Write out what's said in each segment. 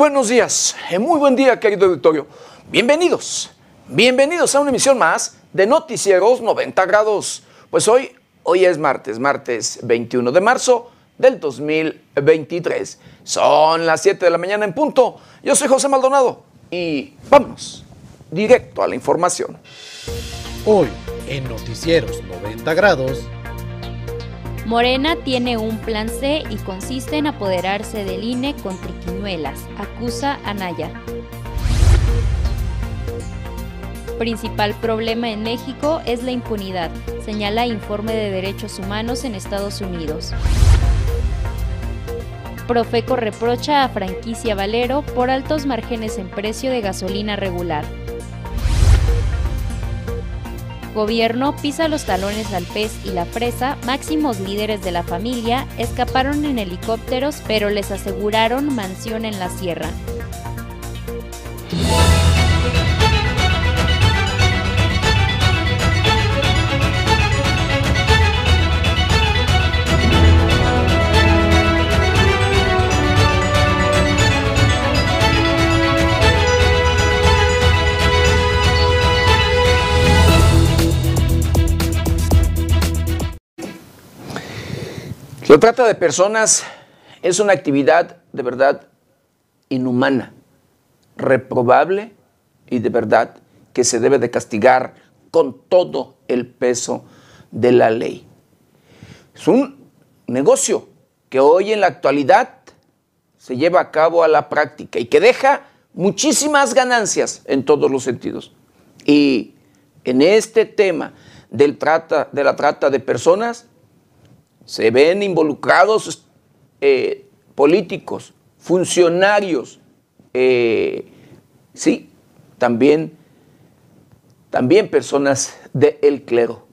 buenos días, eh, muy buen día, querido auditorio. Bienvenidos, bienvenidos a una emisión más de Noticieros 90 grados. Pues hoy, hoy es martes, martes 21 de marzo del 2023. Son las 7 de la mañana en punto. Yo soy José Maldonado y vámonos directo a la información. Hoy, en Noticieros 90 grados, Morena tiene un plan C y consiste en apoderarse del INE con triquiñuelas, acusa Anaya. Principal problema en México es la impunidad, señala informe de derechos humanos en Estados Unidos. Profeco reprocha a franquicia Valero por altos márgenes en precio de gasolina regular. Gobierno pisa los talones al pez y la presa, máximos líderes de la familia escaparon en helicópteros pero les aseguraron mansión en la sierra. La trata de personas es una actividad de verdad inhumana, reprobable y de verdad que se debe de castigar con todo el peso de la ley. Es un negocio que hoy en la actualidad se lleva a cabo a la práctica y que deja muchísimas ganancias en todos los sentidos. Y en este tema del trata, de la trata de personas, se ven involucrados eh, políticos, funcionarios, eh, sí, también, también personas del clero.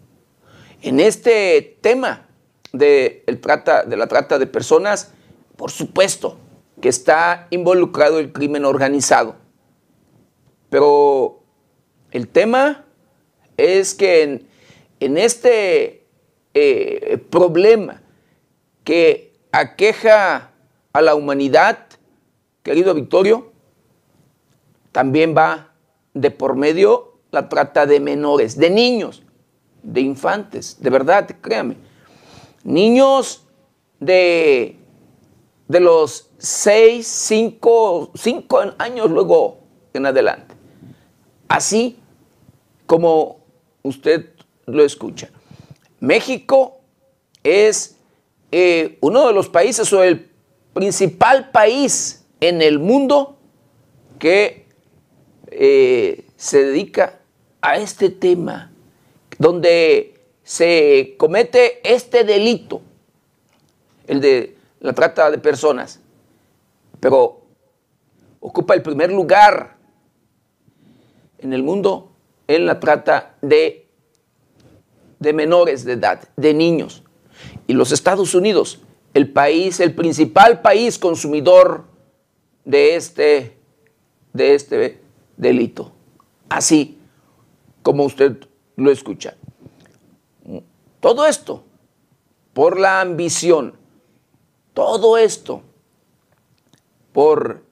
En este tema de, el trata, de la trata de personas, por supuesto que está involucrado el crimen organizado. Pero el tema es que en, en este eh, problema que aqueja a la humanidad, querido Victorio, también va de por medio la trata de menores, de niños, de infantes, de verdad, créame. Niños de, de los 6, 5, 5 años luego en adelante. Así como usted lo escucha. México es eh, uno de los países o el principal país en el mundo que eh, se dedica a este tema, donde se comete este delito, el de la trata de personas, pero ocupa el primer lugar en el mundo en la trata de de menores de edad, de niños. Y los Estados Unidos, el país, el principal país consumidor de este, de este delito. Así como usted lo escucha. Todo esto por la ambición, todo esto por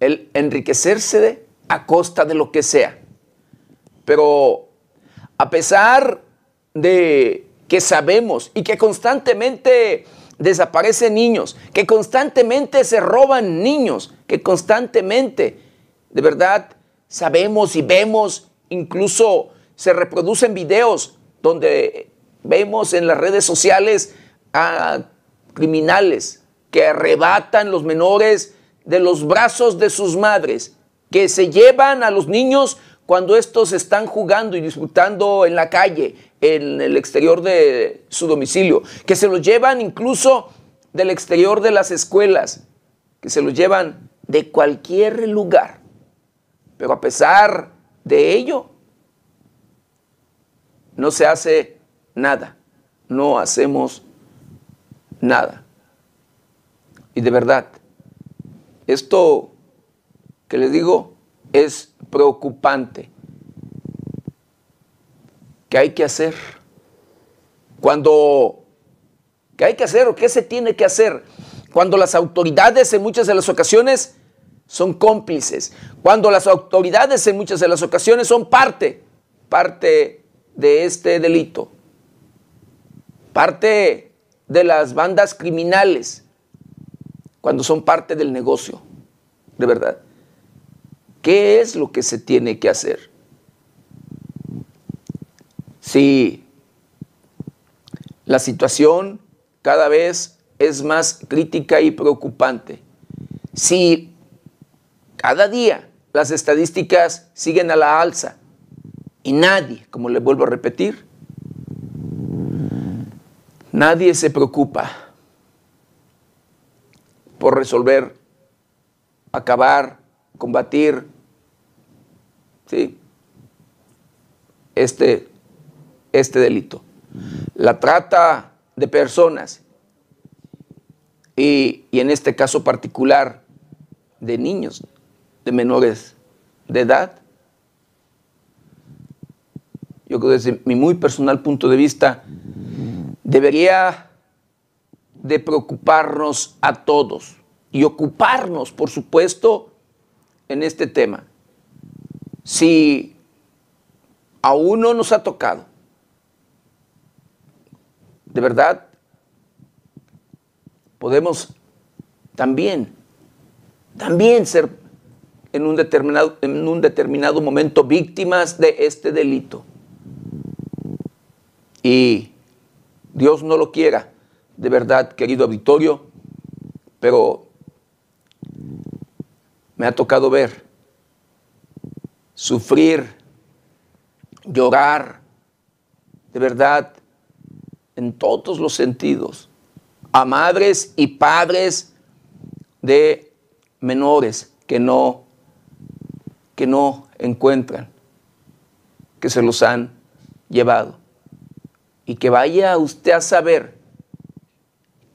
el enriquecerse a costa de lo que sea. Pero a pesar de que sabemos y que constantemente desaparecen niños, que constantemente se roban niños, que constantemente, de verdad, sabemos y vemos, incluso se reproducen videos donde vemos en las redes sociales a criminales que arrebatan los menores de los brazos de sus madres, que se llevan a los niños cuando estos están jugando y disfrutando en la calle, en el exterior de su domicilio, que se los llevan incluso del exterior de las escuelas, que se los llevan de cualquier lugar. Pero a pesar de ello, no se hace nada, no hacemos nada. Y de verdad, esto que les digo es preocupante. ¿Qué hay que hacer? Cuando, ¿qué hay que hacer o qué se tiene que hacer? Cuando las autoridades en muchas de las ocasiones son cómplices, cuando las autoridades en muchas de las ocasiones son parte, parte de este delito, parte de las bandas criminales, cuando son parte del negocio, de verdad. ¿Qué es lo que se tiene que hacer? Si la situación cada vez es más crítica y preocupante, si cada día las estadísticas siguen a la alza y nadie, como le vuelvo a repetir, nadie se preocupa por resolver, acabar, combatir ¿sí? este, este delito. La trata de personas y, en este caso particular de niños, de menores de edad. Yo creo que desde mi muy personal punto de vista, debería de preocuparnos a todos y ocuparnos, por supuesto, en este tema. Si aún no nos ha tocado, de verdad, podemos también, también ser en un determinado, en un determinado momento víctimas de este delito. Y Dios no lo quiera, de verdad, querido auditorio, pero me ha tocado ver, sufrir, llorar, de verdad, en todos los sentidos, a madres y padres de menores que no que no encuentran, que se los han llevado. Y que vaya usted a saber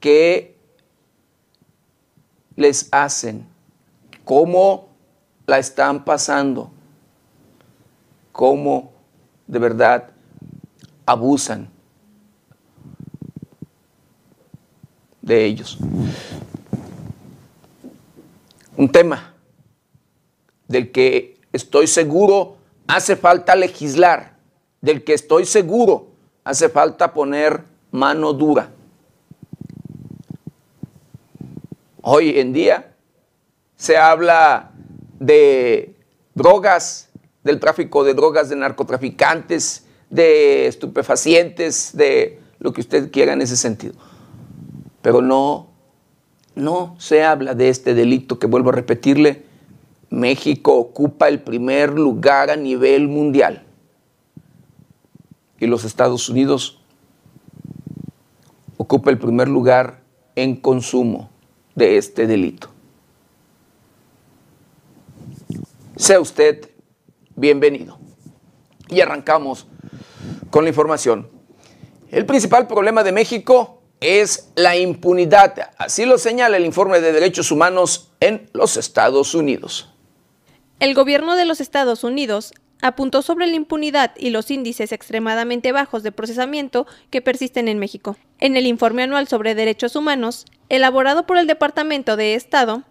qué les hacen, cómo la están pasando, cómo de verdad abusan de ellos. Un tema del que estoy seguro, hace falta legislar, del que estoy seguro, hace falta poner mano dura. Hoy en día se habla de drogas, del tráfico de drogas, de narcotraficantes, de estupefacientes, de lo que usted quiera en ese sentido. Pero no, no se habla de este delito que vuelvo a repetirle, México ocupa el primer lugar a nivel mundial. Y los Estados Unidos ocupa el primer lugar en consumo de este delito. Sea usted bienvenido. Y arrancamos con la información. El principal problema de México es la impunidad. Así lo señala el informe de derechos humanos en los Estados Unidos. El gobierno de los Estados Unidos apuntó sobre la impunidad y los índices extremadamente bajos de procesamiento que persisten en México. En el informe anual sobre derechos humanos, elaborado por el Departamento de Estado,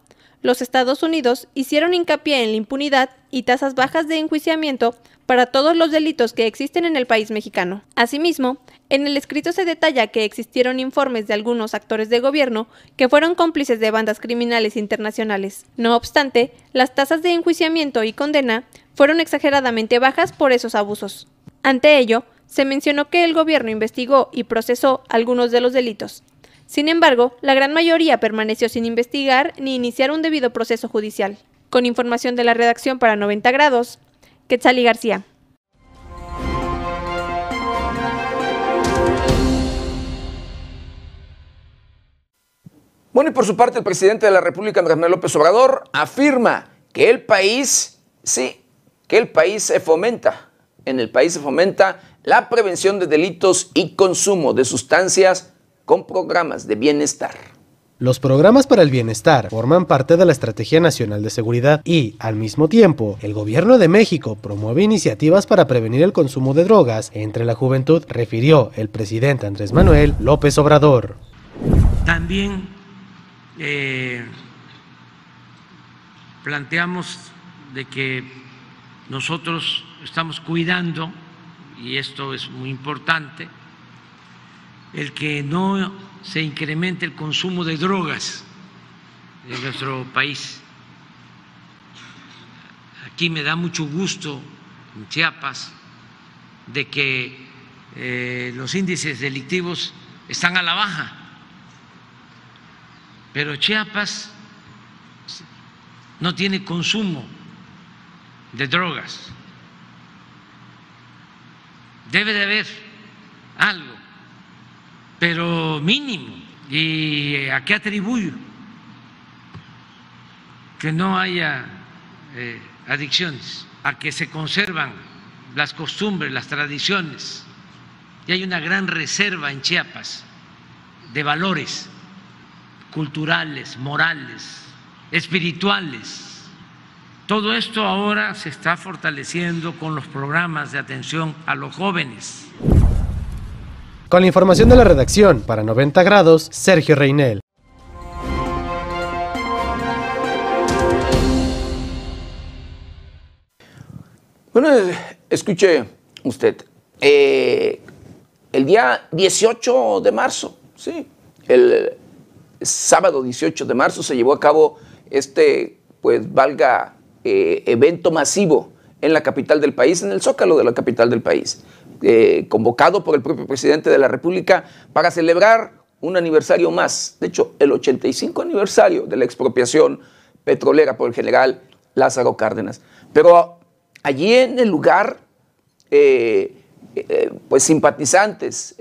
los Estados Unidos hicieron hincapié en la impunidad y tasas bajas de enjuiciamiento para todos los delitos que existen en el país mexicano. Asimismo, en el escrito se detalla que existieron informes de algunos actores de gobierno que fueron cómplices de bandas criminales internacionales. No obstante, las tasas de enjuiciamiento y condena fueron exageradamente bajas por esos abusos. Ante ello, se mencionó que el gobierno investigó y procesó algunos de los delitos. Sin embargo, la gran mayoría permaneció sin investigar ni iniciar un debido proceso judicial. Con información de la redacción para 90 grados, Quetzali García. Bueno, y por su parte, el presidente de la República, Andrés Manuel López Obrador, afirma que el país, sí, que el país se fomenta, en el país se fomenta la prevención de delitos y consumo de sustancias con programas de bienestar. Los programas para el bienestar forman parte de la Estrategia Nacional de Seguridad y, al mismo tiempo, el Gobierno de México promueve iniciativas para prevenir el consumo de drogas entre la juventud, refirió el presidente Andrés Manuel López Obrador. También eh, planteamos de que nosotros estamos cuidando, y esto es muy importante, el que no se incremente el consumo de drogas en nuestro país. Aquí me da mucho gusto en Chiapas de que eh, los índices delictivos están a la baja, pero Chiapas no tiene consumo de drogas. Debe de haber algo, pero mínimo. ¿Y a qué atribuyo? Que no haya eh, adicciones, a que se conservan las costumbres, las tradiciones. Y hay una gran reserva en Chiapas de valores culturales, morales, espirituales todo esto ahora se está fortaleciendo con los programas de atención a los jóvenes. Con la información de la redacción, para 90 grados, Sergio Reinel. Bueno, escuche usted. Eh, el día 18 de marzo, sí, el sábado 18 de marzo se llevó a cabo este, pues valga eh, evento masivo en la capital del país, en el zócalo de la capital del país, eh, convocado por el propio presidente de la República para celebrar un aniversario más, de hecho el 85 aniversario de la expropiación petrolera por el general Lázaro Cárdenas. Pero allí en el lugar, eh, pues simpatizantes,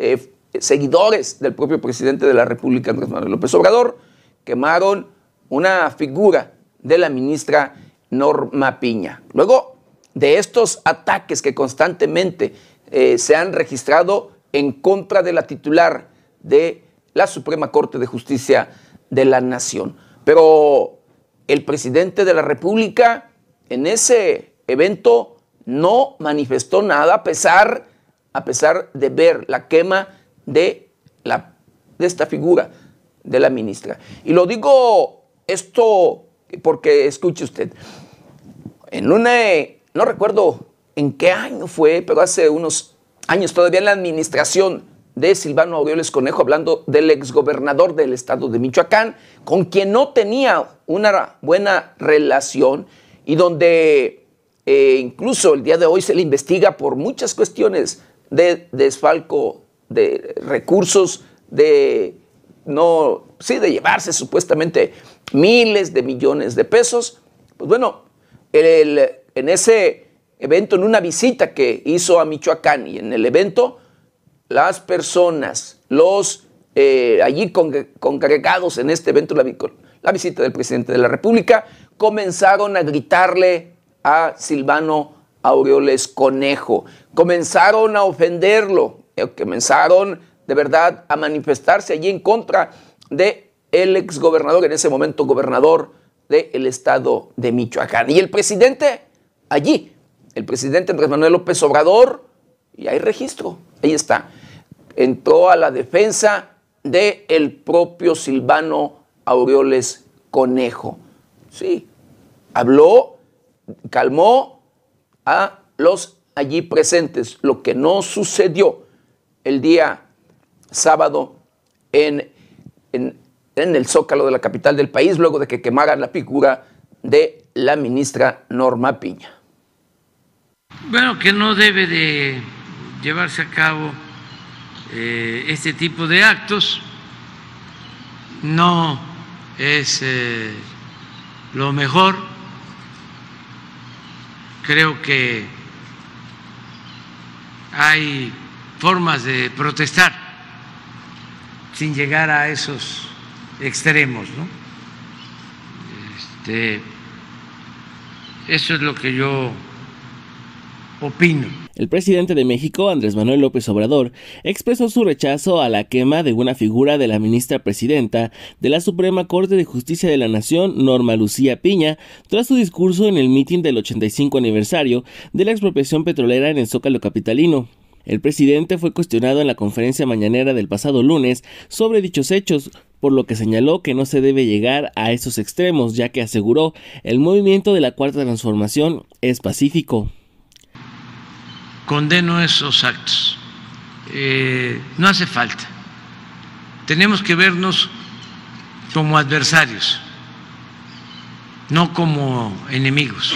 seguidores del propio presidente de la República, Andrés Manuel López Obrador, quemaron una figura de la ministra Norma Piña. Luego de estos ataques que constantemente eh, se han registrado en contra de la titular de la Suprema Corte de Justicia de la Nación. Pero el presidente de la República en ese evento no manifestó nada a pesar, a pesar de ver la quema de, la, de esta figura de la ministra. Y lo digo esto porque escuche usted, en una, no recuerdo en qué año fue, pero hace unos años todavía en la administración de Silvano Aureoles Conejo, hablando del exgobernador del estado de Michoacán, con quien no tenía una buena relación y donde eh, incluso el día de hoy se le investiga por muchas cuestiones de desfalco de recursos, de no, sí, de llevarse supuestamente miles de millones de pesos. Pues bueno, en ese evento, en una visita que hizo a Michoacán y en el evento, las personas, los eh, allí congregados en este evento, la, visita del presidente de la República, comenzaron a gritarle a Silvano Aureoles Conejo, comenzaron a ofenderlo, eh, comenzaron de verdad a manifestarse allí en contra de el exgobernador, en ese momento gobernador del estado de Michoacán. Y el presidente allí, el presidente Andrés Manuel López Obrador, y hay registro, ahí está, entró a la defensa del el propio Silvano Aureoles Conejo. Sí, habló, calmó a los allí presentes, lo que no sucedió el día sábado en, en en el zócalo de la capital del país luego de que quemaran la figura de la ministra Norma Piña. Bueno, que no debe de llevarse a cabo eh, este tipo de actos, no es eh, lo mejor, creo que hay formas de protestar sin llegar a esos extremos, ¿no? Este, eso es lo que yo El presidente de México, Andrés Manuel López Obrador, expresó su rechazo a la quema de una figura de la ministra presidenta de la Suprema Corte de Justicia de la Nación, Norma Lucía Piña, tras su discurso en el mitin del 85 aniversario de la expropiación petrolera en el Zócalo Capitalino. El presidente fue cuestionado en la conferencia mañanera del pasado lunes sobre dichos hechos, por lo que señaló que no se debe llegar a esos extremos, ya que aseguró el movimiento de la Cuarta Transformación es pacífico. Condeno esos actos. Eh, no hace falta. Tenemos que vernos como adversarios, no como enemigos.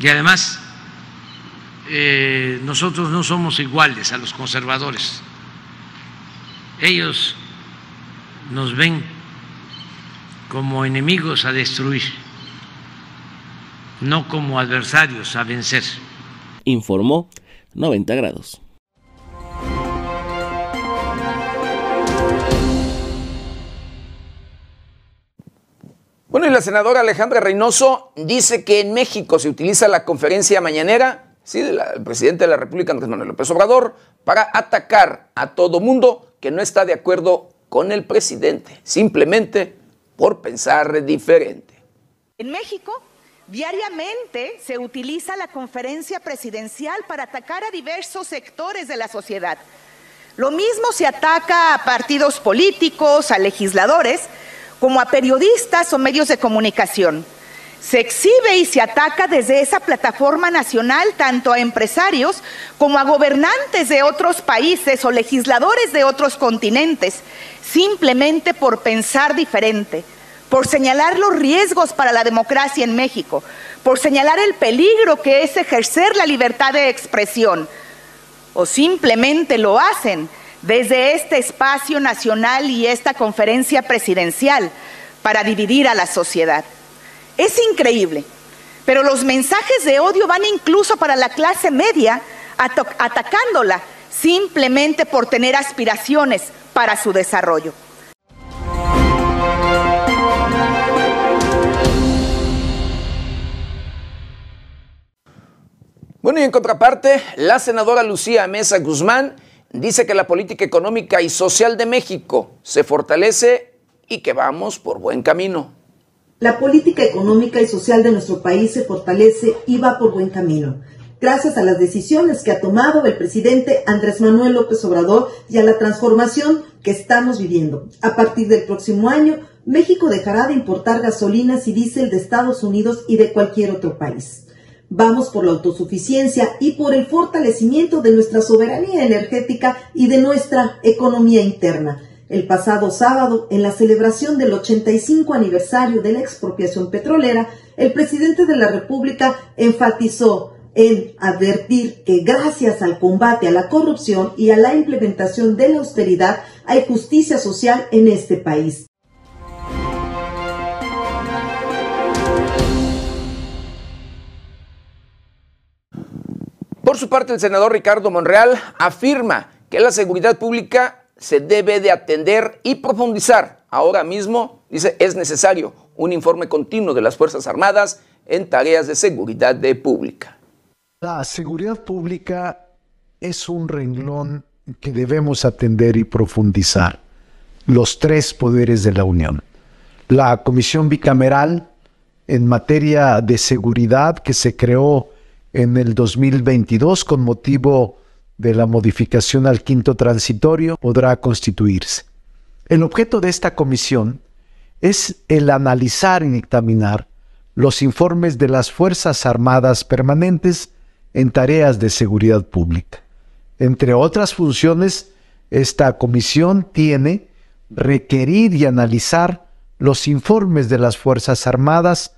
Y además, eh, nosotros no somos iguales a los conservadores. Ellos nos ven como enemigos a destruir, no como adversarios a vencer. Informó 90 grados. Bueno, y la senadora Alejandra Reynoso dice que en México se utiliza la conferencia mañanera, sí, del presidente de la República, Andrés Manuel López Obrador, para atacar a todo mundo que no está de acuerdo con el presidente, simplemente por pensar diferente. En México, diariamente se utiliza la conferencia presidencial para atacar a diversos sectores de la sociedad. Lo mismo se ataca a partidos políticos, a legisladores, como a periodistas o medios de comunicación. Se exhibe y se ataca desde esa plataforma nacional tanto a empresarios como a gobernantes de otros países o legisladores de otros continentes, simplemente por pensar diferente, por señalar los riesgos para la democracia en México, por señalar el peligro que es ejercer la libertad de expresión, o simplemente lo hacen desde este espacio nacional y esta conferencia presidencial para dividir a la sociedad. Es increíble, pero los mensajes de odio van incluso para la clase media, atacándola simplemente por tener aspiraciones para su desarrollo. Bueno, y en contraparte, la senadora Lucía Mesa Guzmán dice que la política económica y social de México se fortalece y que vamos por buen camino. La política económica y social de nuestro país se fortalece y va por buen camino, gracias a las decisiones que ha tomado el presidente Andrés Manuel López Obrador y a la transformación que estamos viviendo. A partir del próximo año, México dejará de importar gasolinas y diésel de Estados Unidos y de cualquier otro país. Vamos por la autosuficiencia y por el fortalecimiento de nuestra soberanía energética y de nuestra economía interna. El pasado sábado, en la celebración del 85 aniversario de la expropiación petrolera, el presidente de la República enfatizó en advertir que gracias al combate a la corrupción y a la implementación de la austeridad hay justicia social en este país. Por su parte, el senador Ricardo Monreal afirma que la seguridad pública se debe de atender y profundizar. Ahora mismo, dice, es necesario un informe continuo de las Fuerzas Armadas en tareas de seguridad pública. La seguridad pública es un renglón que debemos atender y profundizar. Los tres poderes de la Unión. La Comisión Bicameral en materia de seguridad que se creó en el 2022 con motivo de la modificación al quinto transitorio podrá constituirse. El objeto de esta comisión es el analizar y examinar los informes de las Fuerzas Armadas permanentes en tareas de seguridad pública. Entre otras funciones, esta comisión tiene requerir y analizar los informes de las Fuerzas Armadas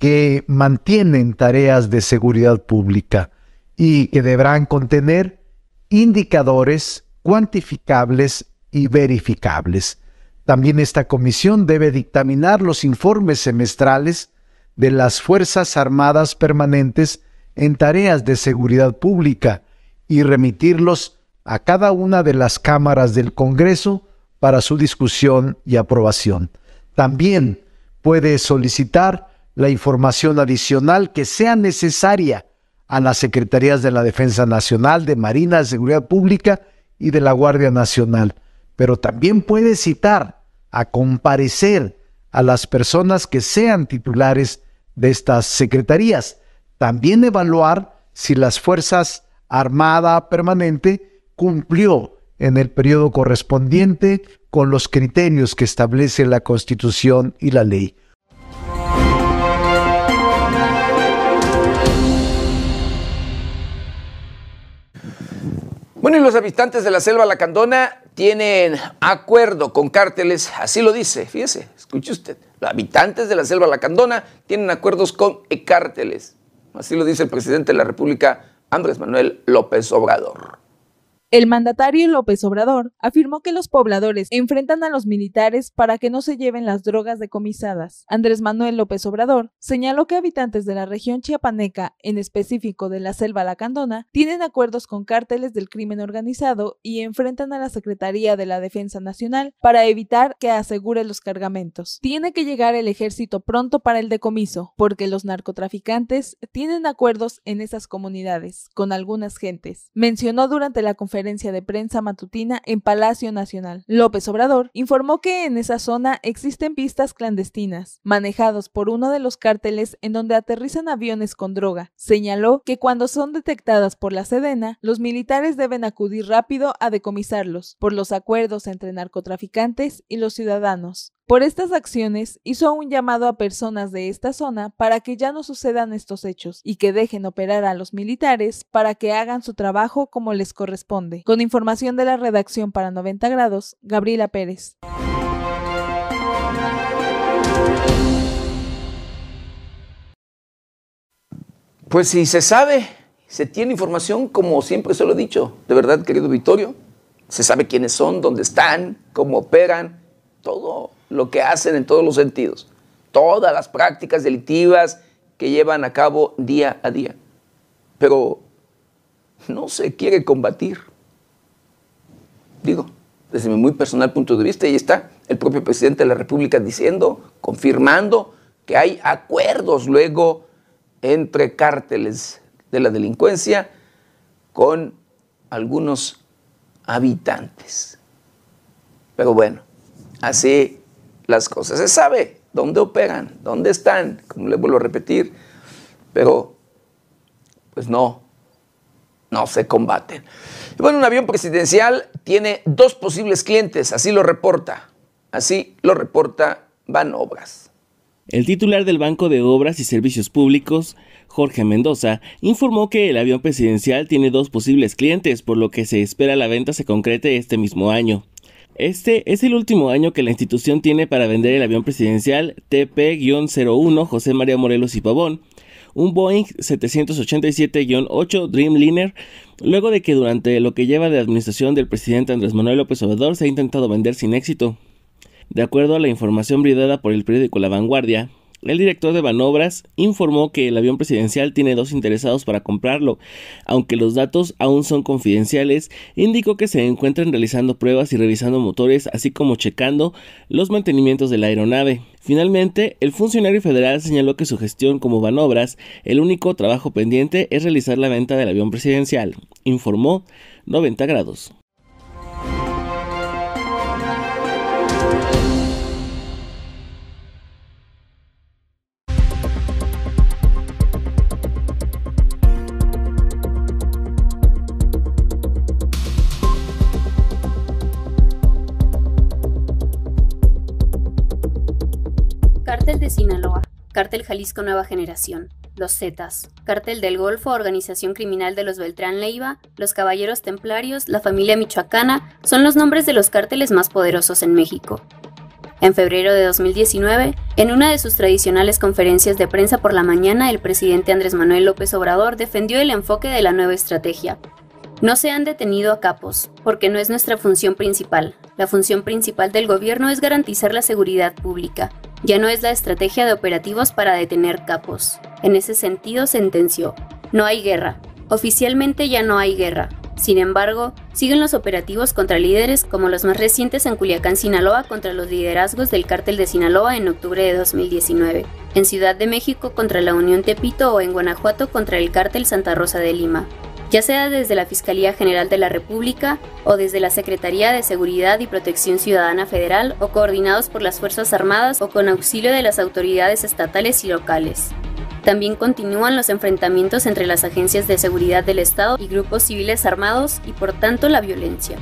que mantienen tareas de seguridad pública y que deberán contener indicadores cuantificables y verificables. También esta comisión debe dictaminar los informes semestrales de las Fuerzas Armadas permanentes en tareas de seguridad pública y remitirlos a cada una de las cámaras del Congreso para su discusión y aprobación. También puede solicitar la información adicional que sea necesaria a las Secretarías de la Defensa Nacional, de Marina, de Seguridad Pública y de la Guardia Nacional. Pero también puede citar a comparecer a las personas que sean titulares de estas secretarías. También evaluar si las Fuerzas Armada Permanente cumplió en el periodo correspondiente con los criterios que establece la Constitución y la ley. Bueno, y los habitantes de la selva lacandona tienen acuerdo con cárteles, así lo dice, fíjese, escuche usted, los habitantes de la selva lacandona tienen acuerdos con cárteles, así lo dice el presidente de la República, Andrés Manuel López Obrador. El mandatario López Obrador afirmó que los pobladores enfrentan a los militares para que no se lleven las drogas decomisadas. Andrés Manuel López Obrador señaló que habitantes de la región chiapaneca, en específico de la selva lacandona, tienen acuerdos con cárteles del crimen organizado y enfrentan a la Secretaría de la Defensa Nacional para evitar que asegure los cargamentos. Tiene que llegar el ejército pronto para el decomiso, porque los narcotraficantes tienen acuerdos en esas comunidades con algunas gentes. Mencionó durante la conferencia de prensa matutina en Palacio Nacional. López Obrador informó que en esa zona existen pistas clandestinas, manejados por uno de los cárteles en donde aterrizan aviones con droga. Señaló que cuando son detectadas por la Sedena, los militares deben acudir rápido a decomisarlos, por los acuerdos entre narcotraficantes y los ciudadanos. Por estas acciones hizo un llamado a personas de esta zona para que ya no sucedan estos hechos y que dejen operar a los militares para que hagan su trabajo como les corresponde. Con información de la redacción para 90 grados, Gabriela Pérez. Pues si se sabe, se tiene información, como siempre se lo he dicho, de verdad, querido Vittorio, se sabe quiénes son, dónde están, cómo operan, todo lo que hacen en todos los sentidos, todas las prácticas delictivas que llevan a cabo día a día. Pero no se quiere combatir. Digo, desde mi muy personal punto de vista, ahí está el propio presidente de la República diciendo, confirmando que hay acuerdos luego entre cárteles de la delincuencia con algunos habitantes. Pero bueno, así las cosas. Se sabe dónde operan, dónde están, como le vuelvo a repetir, pero pues no, no se combaten. bueno, un avión presidencial tiene dos posibles clientes, así lo reporta, así lo reporta Van Obras. El titular del Banco de Obras y Servicios Públicos, Jorge Mendoza, informó que el avión presidencial tiene dos posibles clientes, por lo que se espera la venta se concrete este mismo año. Este es el último año que la institución tiene para vender el avión presidencial TP-01 José María Morelos y Pavón, un Boeing 787-8 Dreamliner, luego de que durante lo que lleva de administración del presidente Andrés Manuel López Obrador se ha intentado vender sin éxito. De acuerdo a la información brindada por el periódico La Vanguardia, el director de Banobras informó que el avión presidencial tiene dos interesados para comprarlo. Aunque los datos aún son confidenciales, indicó que se encuentran realizando pruebas y revisando motores, así como checando los mantenimientos de la aeronave. Finalmente, el funcionario federal señaló que su gestión como Banobras, el único trabajo pendiente es realizar la venta del avión presidencial, informó 90 grados. Sinaloa, Cártel Jalisco Nueva Generación, Los Zetas, Cártel del Golfo, Organización Criminal de los Beltrán Leiva, Los Caballeros Templarios, la familia Michoacana, son los nombres de los cárteles más poderosos en México. En febrero de 2019, en una de sus tradicionales conferencias de prensa por la mañana, el presidente Andrés Manuel López Obrador defendió el enfoque de la nueva estrategia. No se han detenido a capos, porque no es nuestra función principal. La función principal del gobierno es garantizar la seguridad pública, ya no es la estrategia de operativos para detener capos. En ese sentido, sentenció, no hay guerra. Oficialmente ya no hay guerra. Sin embargo, siguen los operativos contra líderes como los más recientes en Culiacán, Sinaloa, contra los liderazgos del cártel de Sinaloa en octubre de 2019, en Ciudad de México contra la Unión Tepito o en Guanajuato contra el cártel Santa Rosa de Lima ya sea desde la Fiscalía General de la República o desde la Secretaría de Seguridad y Protección Ciudadana Federal o coordinados por las Fuerzas Armadas o con auxilio de las autoridades estatales y locales. También continúan los enfrentamientos entre las agencias de seguridad del Estado y grupos civiles armados y por tanto la violencia.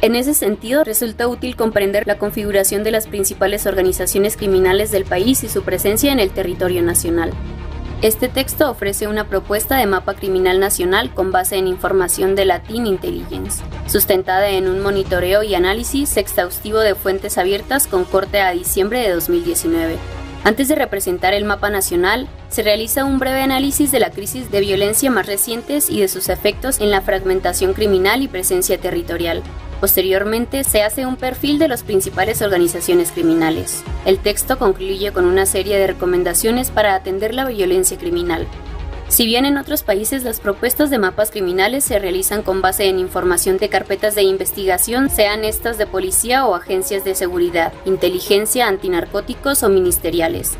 En ese sentido, resulta útil comprender la configuración de las principales organizaciones criminales del país y su presencia en el territorio nacional. Este texto ofrece una propuesta de mapa criminal nacional con base en información de Latin Intelligence, sustentada en un monitoreo y análisis exhaustivo de fuentes abiertas con corte a diciembre de 2019. Antes de representar el mapa nacional, se realiza un breve análisis de la crisis de violencia más recientes y de sus efectos en la fragmentación criminal y presencia territorial, Posteriormente se hace un perfil de las principales organizaciones criminales. El texto concluye con una serie de recomendaciones para atender la violencia criminal. Si bien en otros países las propuestas de mapas criminales se realizan con base en información de carpetas de investigación, sean estas de policía o agencias de seguridad, inteligencia, antinarcóticos o ministeriales.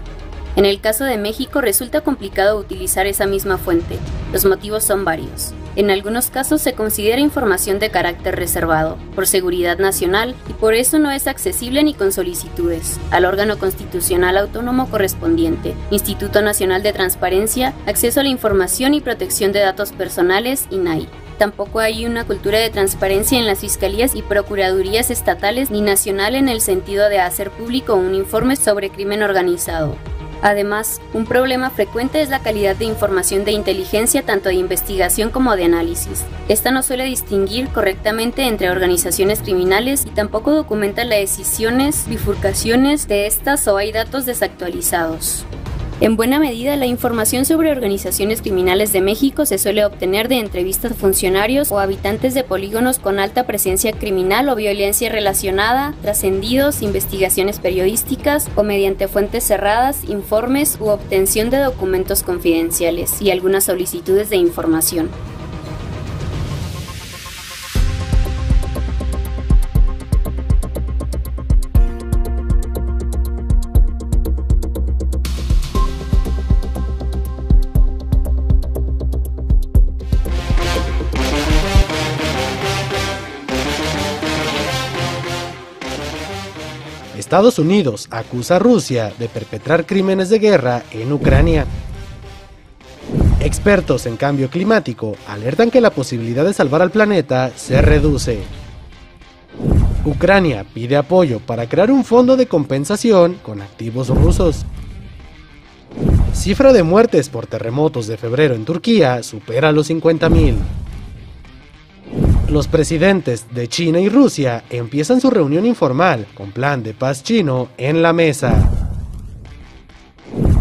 En el caso de México resulta complicado utilizar esa misma fuente. Los motivos son varios. En algunos casos se considera información de carácter reservado, por seguridad nacional, y por eso no es accesible ni con solicitudes al órgano constitucional autónomo correspondiente, Instituto Nacional de Transparencia, Acceso a la Información y Protección de Datos Personales, INAI. Tampoco hay una cultura de transparencia en las fiscalías y procuradurías estatales ni nacional en el sentido de hacer público un informe sobre crimen organizado. Además, un problema frecuente es la calidad de información de inteligencia tanto de investigación como de análisis. Esta no suele distinguir correctamente entre organizaciones criminales y tampoco documenta las decisiones, bifurcaciones de estas o hay datos desactualizados. En buena medida, la información sobre organizaciones criminales de México se suele obtener de entrevistas a funcionarios o habitantes de polígonos con alta presencia criminal o violencia relacionada, trascendidos, investigaciones periodísticas o mediante fuentes cerradas, informes u obtención de documentos confidenciales y algunas solicitudes de información. Estados Unidos acusa a Rusia de perpetrar crímenes de guerra en Ucrania. Expertos en cambio climático alertan que la posibilidad de salvar al planeta se reduce. Ucrania pide apoyo para crear un fondo de compensación con activos rusos. Cifra de muertes por terremotos de febrero en Turquía supera los 50.000. Los presidentes de China y Rusia empiezan su reunión informal con plan de paz chino en la mesa.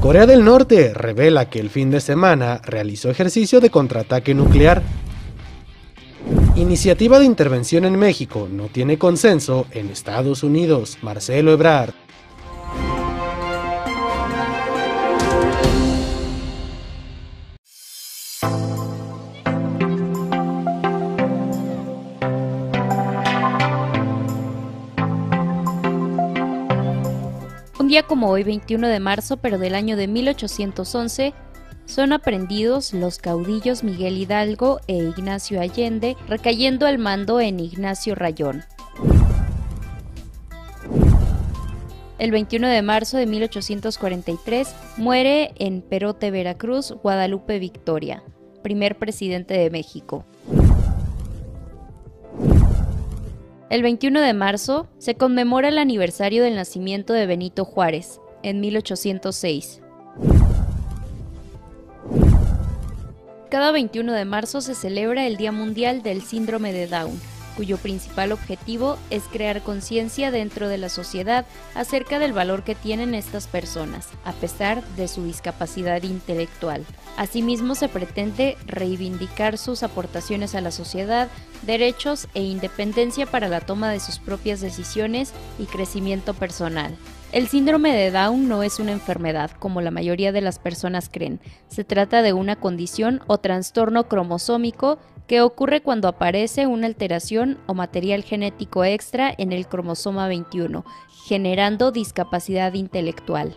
Corea del Norte revela que el fin de semana realizó ejercicio de contraataque nuclear. Iniciativa de intervención en México no tiene consenso en Estados Unidos. Marcelo Ebrard. Un día como hoy, 21 de marzo, pero del año de 1811, son aprendidos los caudillos Miguel Hidalgo e Ignacio Allende, recayendo el mando en Ignacio Rayón. El 21 de marzo de 1843 muere en Perote, Veracruz, Guadalupe Victoria, primer presidente de México. El 21 de marzo se conmemora el aniversario del nacimiento de Benito Juárez, en 1806. Cada 21 de marzo se celebra el Día Mundial del Síndrome de Down, cuyo principal objetivo es crear conciencia dentro de la sociedad acerca del valor que tienen estas personas, a pesar de su discapacidad intelectual. Asimismo, se pretende reivindicar sus aportaciones a la sociedad, derechos e independencia para la toma de sus propias decisiones y crecimiento personal. El síndrome de Down no es una enfermedad, como la mayoría de las personas creen. Se trata de una condición o trastorno cromosómico que ocurre cuando aparece una alteración o material genético extra en el cromosoma 21, generando discapacidad intelectual.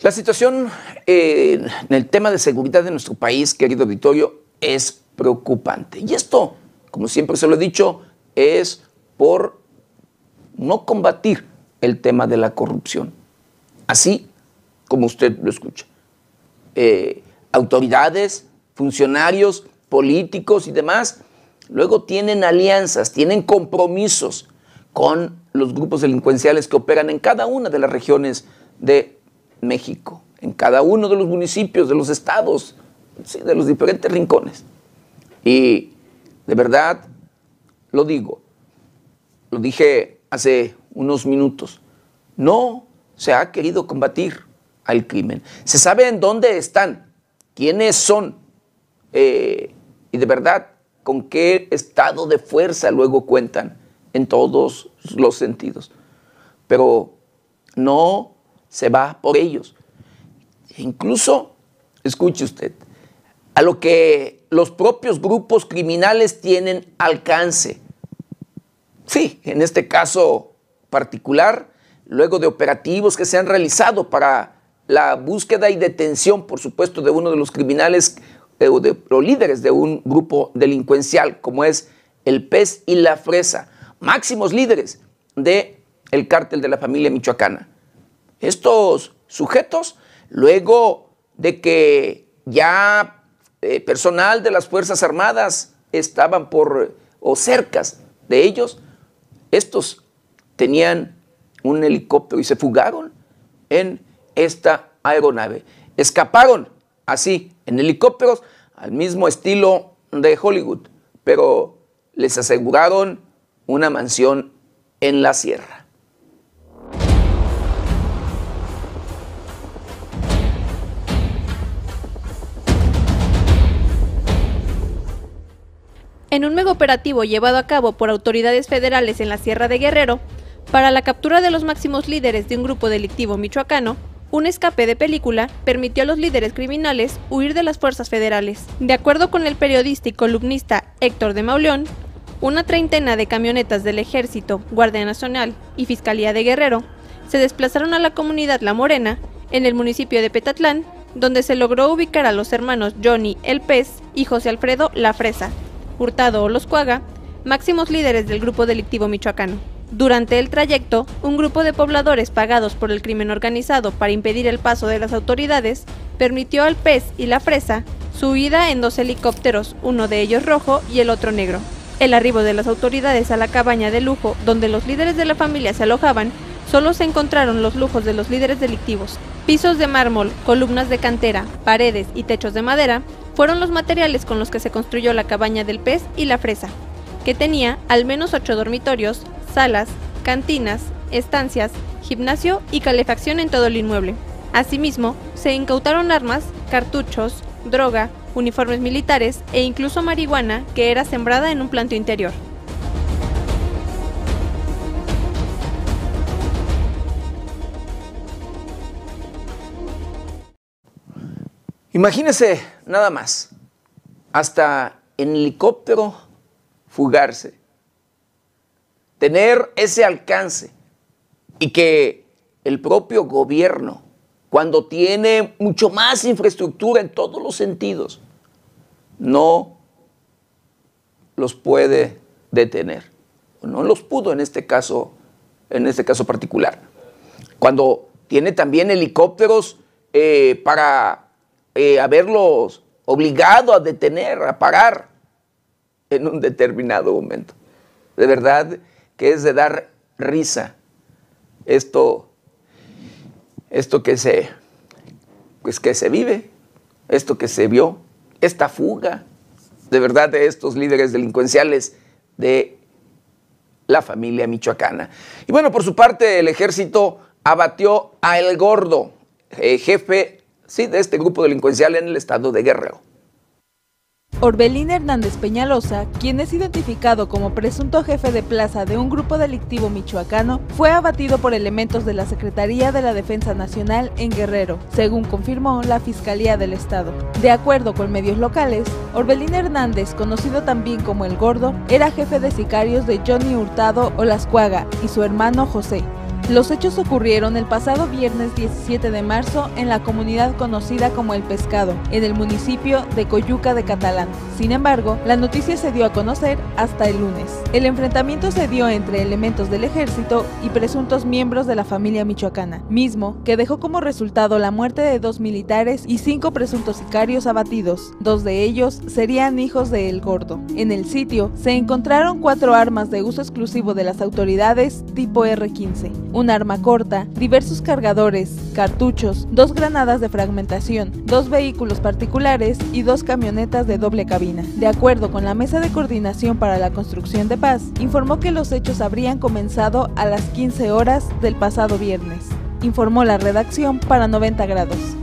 La situación eh, en el tema de seguridad de nuestro país, querido auditorio, es preocupante. Y esto, como siempre se lo he dicho, es por no combatir el tema de la corrupción. Así como usted lo escucha. Eh, autoridades, funcionarios, políticos y demás, luego tienen alianzas, tienen compromisos con los grupos delincuenciales que operan en cada una de las regiones de México, en cada uno de los municipios, de los estados, de los diferentes rincones. Y de verdad, lo digo, lo dije hace unos minutos, no se ha querido combatir al crimen. Se sabe en dónde están, quiénes son eh, y de verdad con qué estado de fuerza luego cuentan en todos los sentidos. Pero no se va por ellos. Incluso, escuche usted, a lo que los propios grupos criminales tienen alcance. Sí, en este caso particular, luego de operativos que se han realizado para la búsqueda y detención, por supuesto, de uno de los criminales eh, o líderes de un grupo delincuencial, como es el pez y la fresa, máximos líderes del el cártel de la familia michoacana. Estos sujetos, luego de que ya eh, personal de las Fuerzas Armadas estaban por o cercas de ellos, estos tenían un helicóptero y se fugaron en esta aeronave. Escaparon así, en helicópteros, al mismo estilo de Hollywood, pero les aseguraron una mansión en la sierra. En un mega operativo llevado a cabo por autoridades federales en la Sierra de Guerrero, para la captura de los máximos líderes de un grupo delictivo michoacano, un escape de película permitió a los líderes criminales huir de las fuerzas federales. De acuerdo con el periodista y columnista Héctor de Mauleón, una treintena de camionetas del Ejército, Guardia Nacional y Fiscalía de Guerrero se desplazaron a la comunidad La Morena, en el municipio de Petatlán, donde se logró ubicar a los hermanos Johnny El Pez y José Alfredo La Fresa, Hurtado o máximos líderes del grupo delictivo michoacano. Durante el trayecto, un grupo de pobladores pagados por el crimen organizado para impedir el paso de las autoridades permitió al pez y la fresa su huida en dos helicópteros, uno de ellos rojo y el otro negro. El arribo de las autoridades a la cabaña de lujo donde los líderes de la familia se alojaban, solo se encontraron los lujos de los líderes delictivos. Pisos de mármol, columnas de cantera, paredes y techos de madera fueron los materiales con los que se construyó la cabaña del pez y la fresa, que tenía al menos ocho dormitorios, salas, cantinas, estancias, gimnasio y calefacción en todo el inmueble. Asimismo, se incautaron armas, cartuchos, droga, uniformes militares e incluso marihuana que era sembrada en un planto interior. Imagínese nada más, hasta en helicóptero fugarse tener ese alcance y que el propio gobierno, cuando tiene mucho más infraestructura en todos los sentidos, no los puede detener. No los pudo en este caso, en este caso particular. Cuando tiene también helicópteros eh, para eh, haberlos obligado a detener, a parar en un determinado momento. De verdad que es de dar risa. Esto, esto que se, pues que se vive, esto que se vio, esta fuga, de verdad, de estos líderes delincuenciales de la familia michoacana. Y bueno, por su parte, el ejército abatió a El Gordo, eh, jefe sí, de este grupo delincuencial en el estado de Guerrero. Orbelín Hernández Peñalosa, quien es identificado como presunto jefe de plaza de un grupo delictivo michoacano, fue abatido por elementos de la Secretaría de la Defensa Nacional en Guerrero, según confirmó la Fiscalía del Estado. De acuerdo con medios locales, Orbelín Hernández, conocido también como El Gordo, era jefe de sicarios de Johnny Hurtado Olascuaga y su hermano José, Los hechos ocurrieron el pasado viernes 17 de marzo en la comunidad conocida como El Pescado, en el municipio de Coyuca de Catalán. Sin embargo, la noticia se dio a conocer hasta el lunes. El enfrentamiento se dio entre elementos del ejército y presuntos miembros de la familia michoacana, mismo que dejó como resultado la muerte de dos militares y cinco presuntos sicarios abatidos. Dos de ellos serían hijos de El Gordo. En el sitio se encontraron cuatro armas de uso exclusivo de las autoridades tipo R-15, un arma corta, diversos cargadores, cartuchos, dos granadas de fragmentación, dos vehículos particulares y dos camionetas de doble cabina. De acuerdo con la Mesa de Coordinación para la Construcción de Paz, informó que los hechos habrían comenzado a las 15 horas del pasado viernes, informó la redacción para 90 grados.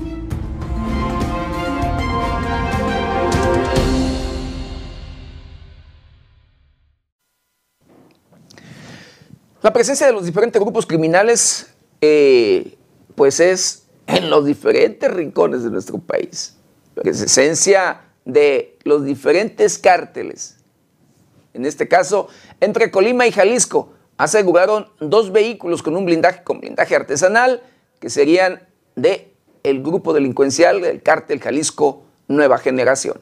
La presencia de los diferentes grupos criminales, eh, pues es en los diferentes rincones de nuestro país. La presencia de los diferentes cárteles. En este caso, entre Colima y Jalisco, aseguraron dos vehículos con un blindaje, con blindaje artesanal, que serían de el grupo delincuencial del cártel Jalisco Nueva Generación.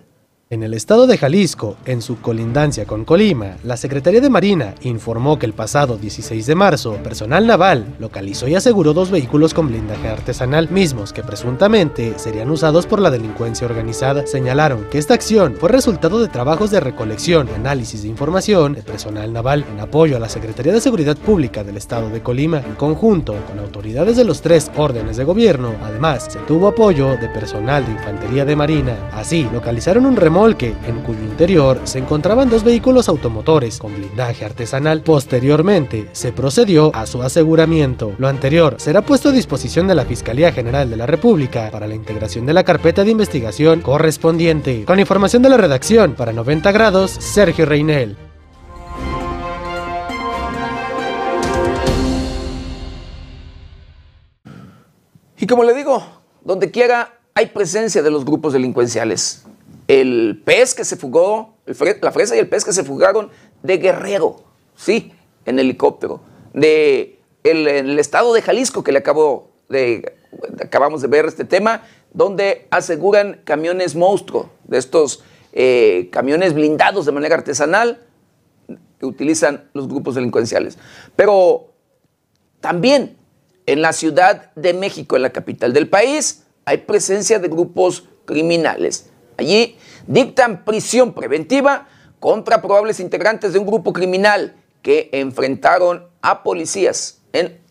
En el estado de Jalisco, en su colindancia con Colima, la Secretaría de Marina informó que el pasado 16 de marzo, personal naval localizó y aseguró dos vehículos con blindaje artesanal, mismos que presuntamente serían usados por la delincuencia organizada. Señalaron que esta acción fue resultado de trabajos de recolección y análisis de información de personal naval en apoyo a la Secretaría de Seguridad Pública del estado de Colima, en conjunto con autoridades de los tres órdenes de gobierno. Además, se tuvo apoyo de personal de Infantería de Marina. Así, localizaron un remoto en cuyo interior se encontraban dos vehículos automotores con blindaje artesanal. Posteriormente, se procedió a su aseguramiento. Lo anterior será puesto a disposición de la Fiscalía General de la República para la integración de la carpeta de investigación correspondiente. Con información de la redacción, para 90 grados, Sergio Reinel. Y como le digo, donde quiera hay presencia de los grupos delincuenciales el pez que se fugó, la fresa y el pez que se fugaron de Guerrero, sí, en helicóptero, de el, estado de Jalisco que le acabo de, acabamos de ver este tema, donde aseguran camiones monstruo, de estos eh, camiones blindados de manera artesanal que utilizan los grupos delincuenciales. Pero también en la Ciudad de México, en la capital del país, hay presencia de grupos criminales. Allí dictan prisión preventiva contra probables integrantes de un grupo criminal que enfrentaron a policías en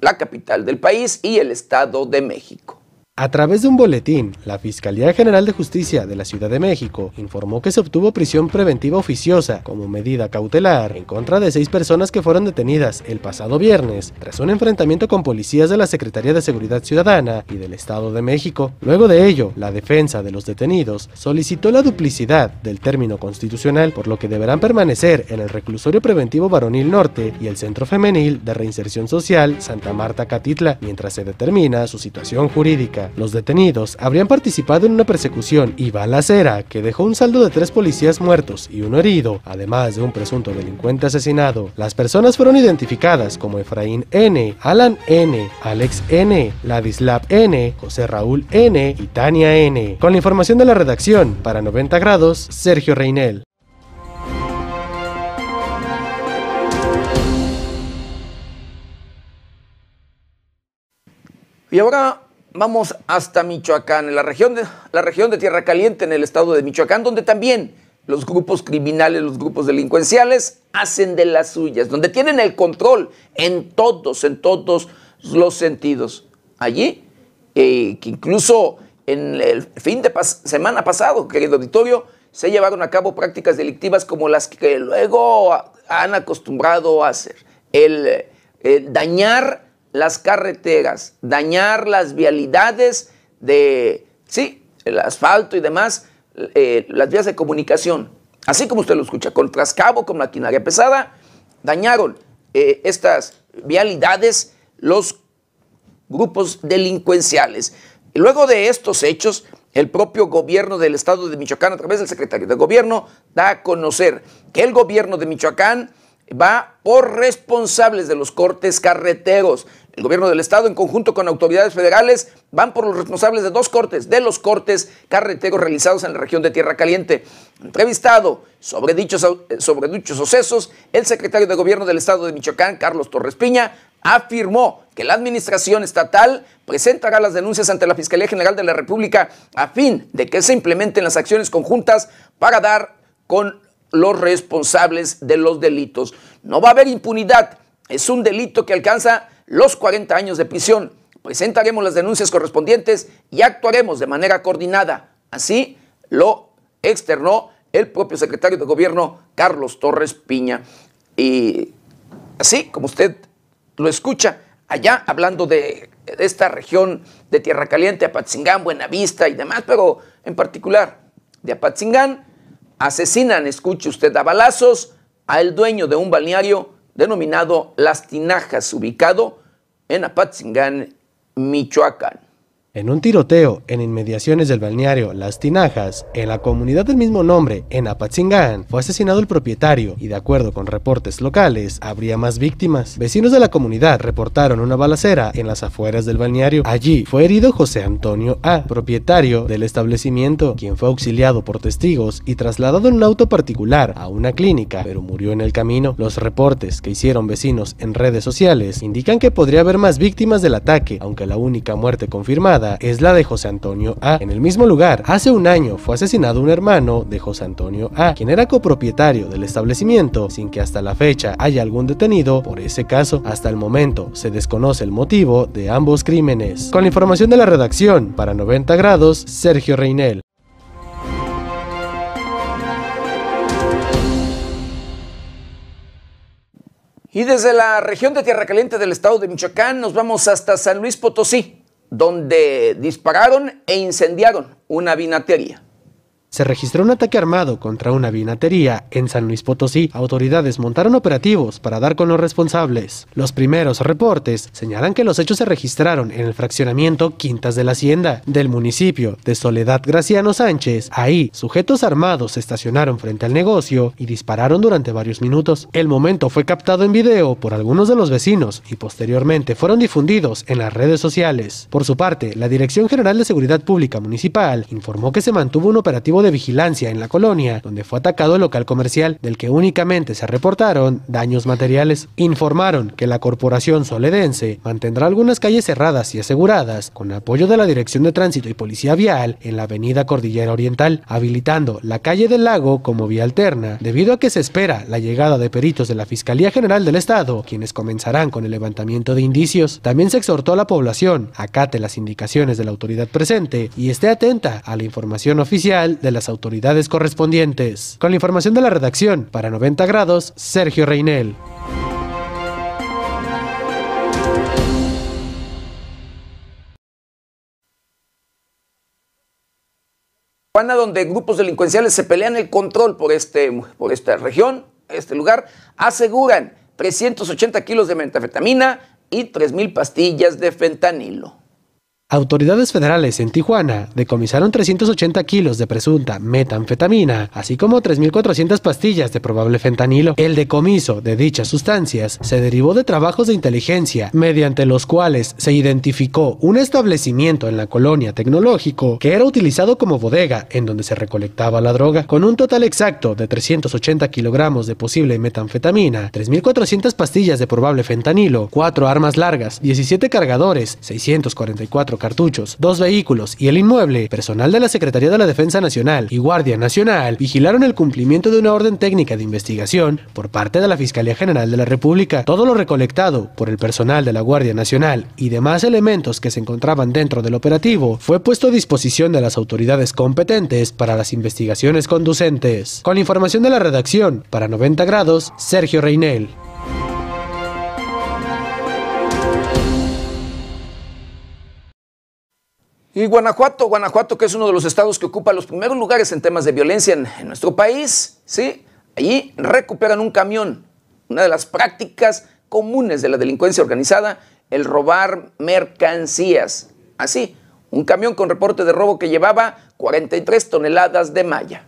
la capital del país y el Estado de México. A través de un boletín, la Fiscalía General de Justicia de la Ciudad de México informó que se obtuvo prisión preventiva oficiosa como medida cautelar en contra de seis personas que fueron detenidas el pasado viernes tras un enfrentamiento con policías de la Secretaría de Seguridad Ciudadana y del Estado de México. Luego de ello, la defensa de los detenidos solicitó la duplicidad del término constitucional, por lo que deberán permanecer en el reclusorio preventivo varonil norte y el Centro Femenil de Reinserción Social Santa Marta Catitla, mientras se determina su situación jurídica. Los detenidos habrían participado en una persecución y balacera que dejó un saldo de tres policías muertos y uno herido, además de un presunto delincuente asesinado. Las personas fueron identificadas como Efraín N., Alan N., Alex N., Ladislav N., José Raúl N. y Tania N. Con la información de la redacción, para 90 grados, Sergio Reinel. Y ahora vamos hasta Michoacán, en la región, de, la región de Tierra Caliente, en el estado de Michoacán, donde también los grupos criminales, los grupos delincuenciales hacen de las suyas, donde tienen el control en todos, en todos los sentidos. Allí, eh, que incluso en el fin de semana pasado, querido auditorio, se llevaron a cabo prácticas delictivas como las que luego han acostumbrado a hacer. El, el dañar las carreteras, dañar las vialidades de, sí, el asfalto y demás, eh, las vías de comunicación. Así como usted lo escucha, con trascabo, con maquinaria pesada, dañaron eh, estas vialidades los grupos delincuenciales. Y luego de estos hechos, el propio gobierno del estado de Michoacán, a través del secretario de gobierno, da a conocer que el gobierno de Michoacán va por responsables de los cortes carreteros. El gobierno del estado, en conjunto con autoridades federales, van por los responsables de dos cortes, de los cortes carreteros realizados en la región de Tierra Caliente. Entrevistado sobre dichos, sobre dichos sucesos, el secretario de gobierno del estado de Michoacán, Carlos Torres Piña, afirmó que la administración estatal presentará las denuncias ante la Fiscalía General de la República a fin de que se implementen las acciones conjuntas para dar con los responsables de los delitos. No va a haber impunidad, es un delito que alcanza los 40 años de prisión. Presentaremos las denuncias correspondientes y actuaremos de manera coordinada. Así lo externó el propio secretario de gobierno, Carlos Torres Piña. Y así como usted lo escucha, allá hablando de, esta región de Tierra Caliente, Apatzingán, Buenavista y demás, pero en particular de Apatzingán, asesinan, escuche usted, a balazos al dueño de un balneario denominado Las Tinajas, ubicado en Apatzingán, Michoacán. En un tiroteo en inmediaciones del balneario Las Tinajas, en la comunidad del mismo nombre, en Apatzingán, fue asesinado el propietario y de acuerdo con reportes locales, habría más víctimas. Vecinos de la comunidad reportaron una balacera en las afueras del balneario. Allí fue herido José Antonio A., propietario del establecimiento, quien fue auxiliado por testigos y trasladado en un auto particular a una clínica, pero murió en el camino. Los reportes que hicieron vecinos en redes sociales indican que podría haber más víctimas del ataque, aunque la única muerte confirmada es la de José Antonio A. En el mismo lugar, hace un año fue asesinado un hermano de José Antonio A., quien era copropietario del establecimiento, sin que hasta la fecha haya algún detenido por ese caso. Hasta el momento se desconoce el motivo de ambos crímenes. Con la información de la redacción, para 90 grados, Sergio Reinel. Y desde la región de Tierra Caliente del estado de Michoacán nos vamos hasta San Luis Potosí donde dispararon e incendiaron una vinatería se registró un ataque armado contra una vinatería en San Luis Potosí. Autoridades montaron operativos para dar con los responsables. Los primeros reportes señalan que los hechos se registraron en el fraccionamiento Quintas de la Hacienda del municipio de Soledad Graciano Sánchez. Ahí, sujetos armados se estacionaron frente al negocio y dispararon durante varios minutos. El momento fue captado en video por algunos de los vecinos y posteriormente fueron difundidos en las redes sociales. Por su parte, la Dirección General de Seguridad Pública Municipal informó que se mantuvo un operativo de vigilancia en la colonia, donde fue atacado el local comercial, del que únicamente se reportaron daños materiales. Informaron que la corporación soledense mantendrá algunas calles cerradas y aseguradas, con apoyo de la Dirección de Tránsito y Policía Vial en la avenida Cordillera Oriental, habilitando la calle del lago como vía alterna, debido a que se espera la llegada de peritos de la Fiscalía General del Estado, quienes comenzarán con el levantamiento de indicios. También se exhortó a la población acate las indicaciones de la autoridad presente y esté atenta a la información oficial de las autoridades correspondientes. Con la información de la redacción, para 90 grados, Sergio Reinel. Donde grupos delincuenciales se pelean el control por, este, por esta región, este lugar, aseguran 380 kilos de metanfetamina y 3.000 pastillas de fentanilo. Autoridades federales en Tijuana decomisaron 380 kilos de presunta metanfetamina, así como 3.400 pastillas de probable fentanilo. El decomiso de dichas sustancias se derivó de trabajos de inteligencia, mediante los cuales se identificó un establecimiento en la colonia tecnológico que era utilizado como bodega en donde se recolectaba la droga, con un total exacto de 380 kilogramos de posible metanfetamina, 3.400 pastillas de probable fentanilo, 4 armas largas, 17 cargadores, 644 cartuchos, dos vehículos y el inmueble, personal de la Secretaría de la Defensa Nacional y Guardia Nacional vigilaron el cumplimiento de una orden técnica de investigación por parte de la Fiscalía General de la República. Todo lo recolectado por el personal de la Guardia Nacional y demás elementos que se encontraban dentro del operativo fue puesto a disposición de las autoridades competentes para las investigaciones conducentes. Con información de la redacción, para 90 grados, Sergio Reinel. Y Guanajuato, Guanajuato, que es uno de los estados que ocupa los primeros lugares en temas de violencia en, nuestro país, ¿sí? Allí recuperan un camión, una de las prácticas comunes de la delincuencia organizada, el robar mercancías. Así, un camión con reporte de robo que llevaba 43 toneladas de malla.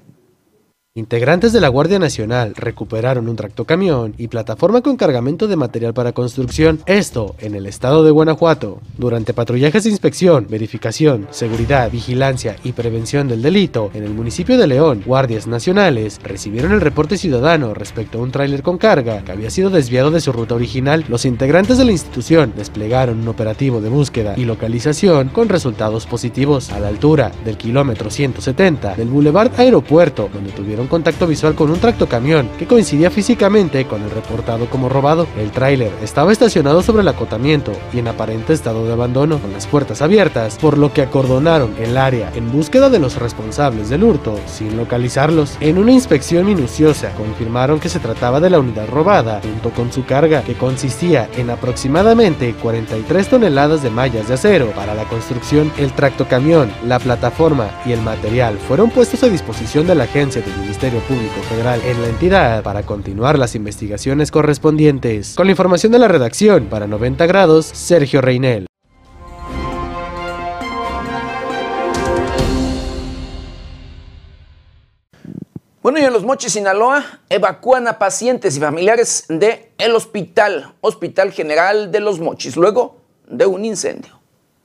Integrantes de la Guardia Nacional recuperaron un tractocamión y plataforma con cargamento de material para construcción, esto en el estado de Guanajuato. Durante patrullajes de inspección, verificación, seguridad, vigilancia y prevención del delito en el municipio de León, guardias nacionales recibieron el reporte ciudadano respecto a un tráiler con carga que había sido desviado de su ruta original. Los integrantes de la institución desplegaron un operativo de búsqueda y localización con resultados positivos a la altura del kilómetro 170 del Boulevard Aeropuerto, donde tuvieron contacto visual con un tractocamión que coincidía físicamente con el reportado como robado. El tráiler estaba estacionado sobre el acotamiento y en aparente estado de abandono, con las puertas abiertas, por lo que acordonaron el área en búsqueda de los responsables del hurto sin localizarlos. En una inspección minuciosa confirmaron que se trataba de la unidad robada junto con su carga, que consistía en aproximadamente 43 toneladas de mallas de acero para la construcción. El tractocamión, la plataforma y el material fueron puestos a disposición de la agencia del Ministerio Público Federal en la entidad para continuar las investigaciones correspondientes. Con la información de la redacción, para 90 grados, Sergio Reinel. Bueno, y en Los Mochis, Sinaloa, evacúan a pacientes y familiares del el hospital, Hospital General de Los Mochis, luego de un incendio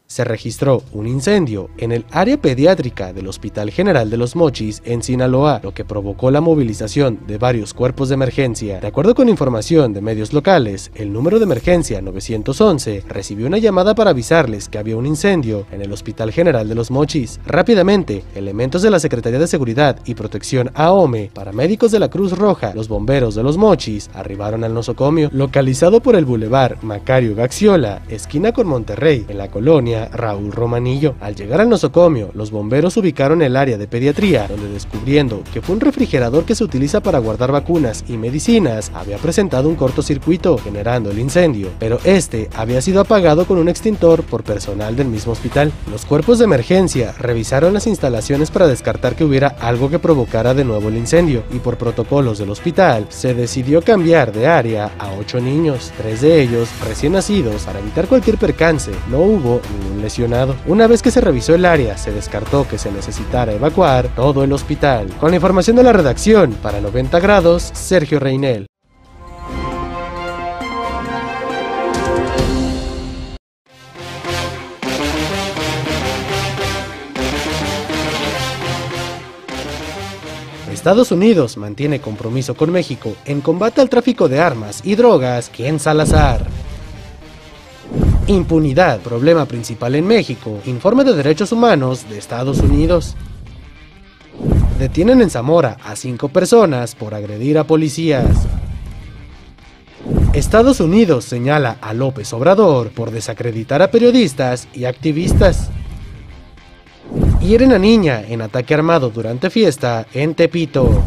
se registró un incendio en el área pediátrica del Hospital General de los Mochis en Sinaloa, lo que provocó la movilización de varios cuerpos de emergencia. De acuerdo con información de medios locales, el número de emergencia 911 recibió una llamada para avisarles que había un incendio en el Hospital General de los Mochis. Rápidamente, elementos de la Secretaría de Seguridad y Protección AOME, paramédicos de la Cruz Roja, los bomberos de los Mochis, arribaron al nosocomio, localizado por el Boulevard Macario Gaxiola, esquina con Monterrey, en la colonia Raúl Romanillo. Al llegar al nosocomio, los bomberos ubicaron el área de pediatría, donde descubriendo que fue un refrigerador que se utiliza para guardar vacunas y medicinas, había presentado un cortocircuito, generando el incendio, pero este había sido apagado con un extintor por personal del mismo hospital. Los cuerpos de emergencia revisaron las instalaciones para descartar que hubiera algo que provocara de nuevo el incendio, y por protocolos del hospital, se decidió cambiar de área a ocho niños, tres de ellos recién nacidos, para evitar cualquier percance. No hubo ningún lesionado. Una vez que se revisó el área, se descartó que se necesitara evacuar todo el hospital. Con la información de la redacción, para 90 grados, Sergio Reinel. Estados Unidos mantiene compromiso con México en combate al tráfico de armas y drogas que en Salazar. Impunidad, problema principal en México. Informe de Derechos Humanos de Estados Unidos. Detienen en Zamora a cinco personas por agredir a policías. Estados Unidos señala a López Obrador por desacreditar a periodistas y activistas. Hieren a niña en ataque armado durante fiesta en Tepito.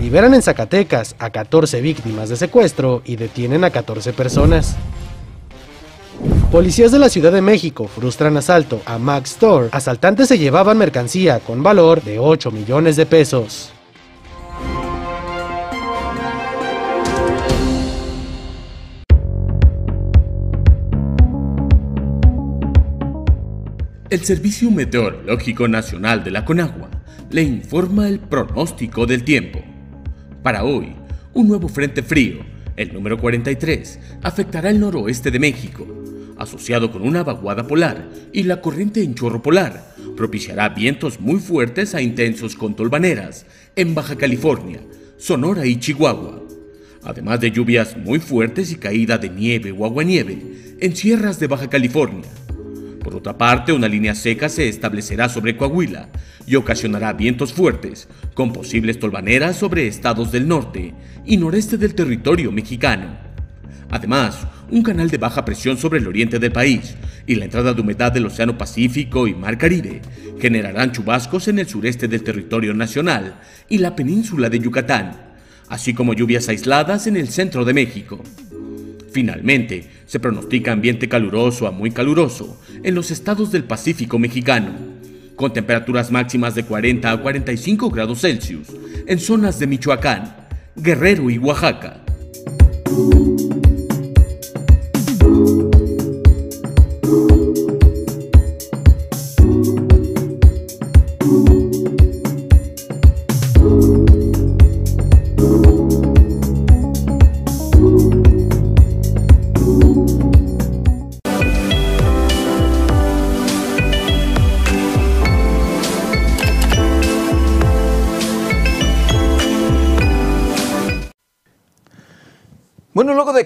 Liberan en Zacatecas a 14 víctimas de secuestro y detienen a 14 personas. Policías de la Ciudad de México frustran asalto a Max Store. Asaltantes se llevaban mercancía con valor de 8 millones de pesos. El Servicio Meteorológico Nacional de la Conagua le informa el pronóstico del tiempo. Para hoy, un nuevo frente frío, el número 43, afectará el noroeste de México asociado con una vaguada polar y la corriente en chorro polar, propiciará vientos muy fuertes a intensos con tolvaneras en Baja California, Sonora y Chihuahua, además de lluvias muy fuertes y caída de nieve o aguanieve en sierras de Baja California. Por otra parte, una línea seca se establecerá sobre Coahuila y ocasionará vientos fuertes, con posibles tolvaneras sobre estados del norte y noreste del territorio mexicano. Además, un canal de baja presión sobre el oriente del país y la entrada de humedad del Océano Pacífico y Mar Caribe generarán chubascos en el sureste del territorio nacional y la península de Yucatán, así como lluvias aisladas en el centro de México. Finalmente, se pronostica ambiente caluroso a muy caluroso en los estados del Pacífico mexicano, con temperaturas máximas de 40 a 45 grados Celsius en zonas de Michoacán, Guerrero y Oaxaca.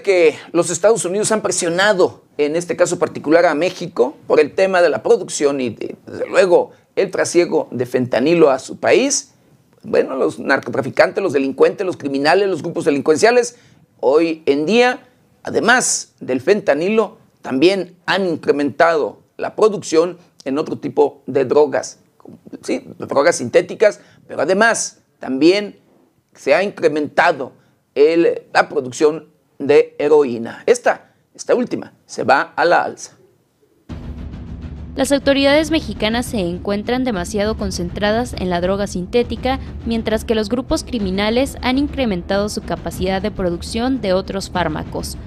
Que los Estados Unidos han presionado, en este caso particular a México, por el tema de la producción y desde luego el trasiego de fentanilo a su país, bueno, los narcotraficantes, los delincuentes, los criminales, los grupos delincuenciales, hoy en día, además del fentanilo, también han incrementado la producción en otro tipo de drogas, sí, drogas sintéticas, pero además también se ha incrementado la producción de heroína. Esta, esta última, se va a la alza. Las autoridades mexicanas se encuentran demasiado concentradas en la droga sintética, mientras que los grupos criminales han incrementado su capacidad de producción de otros fármacos.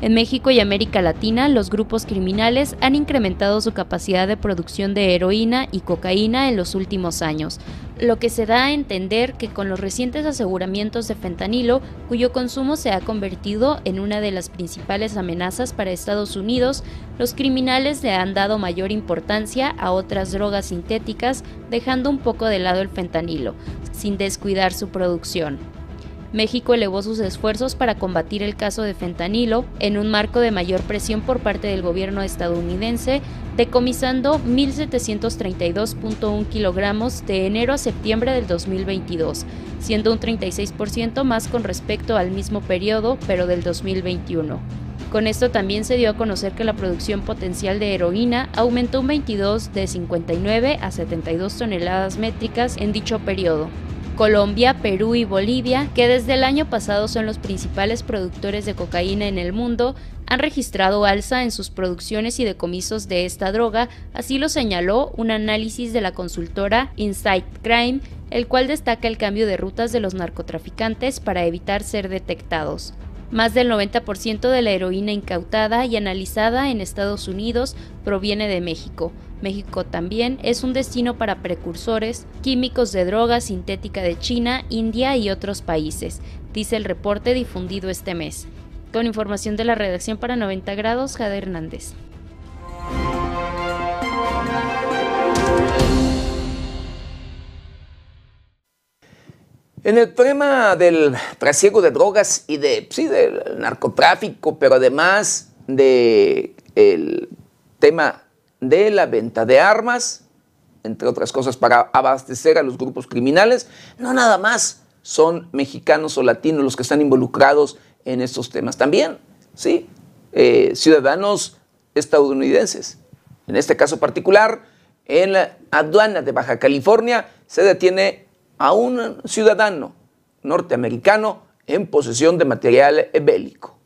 En México y América Latina, los grupos criminales han incrementado su capacidad de producción de heroína y cocaína en los últimos años, lo que se da a entender que con los recientes aseguramientos de fentanilo, cuyo consumo se ha convertido en una de las principales amenazas para Estados Unidos, los criminales le han dado mayor importancia a otras drogas sintéticas, dejando un poco de lado el fentanilo, sin descuidar su producción. México elevó sus esfuerzos para combatir el caso de fentanilo en un marco de mayor presión por parte del gobierno estadounidense, decomisando 1.732.1 kilogramos de enero a septiembre del 2022, siendo un 36% más con respecto al mismo periodo, pero del 2021. Con esto también se dio a conocer que la producción potencial de heroína aumentó un 22 de 59 a 72 toneladas métricas en dicho periodo, Colombia, Perú y Bolivia, que desde el año pasado son los principales productores de cocaína en el mundo, han registrado alza en sus producciones y decomisos de esta droga, así lo señaló un análisis de la consultora Insight Crime, el cual destaca el cambio de rutas de los narcotraficantes para evitar ser detectados. Más del 90% de la heroína incautada y analizada en Estados Unidos proviene de México, México también es un destino para precursores, químicos de droga sintética de China, India y otros países, dice el reporte difundido este mes. Con información de la redacción para 90 grados, Jade Hernández. En el tema del trasiego de drogas y de, sí, del narcotráfico, pero además del tema de la venta de armas, entre otras cosas para abastecer a los grupos criminales. No nada más son mexicanos o latinos los que están involucrados en estos temas. También, sí, eh, ciudadanos estadounidenses. En este caso particular, en la aduana de Baja California se detiene a un ciudadano norteamericano en posesión de material bélico.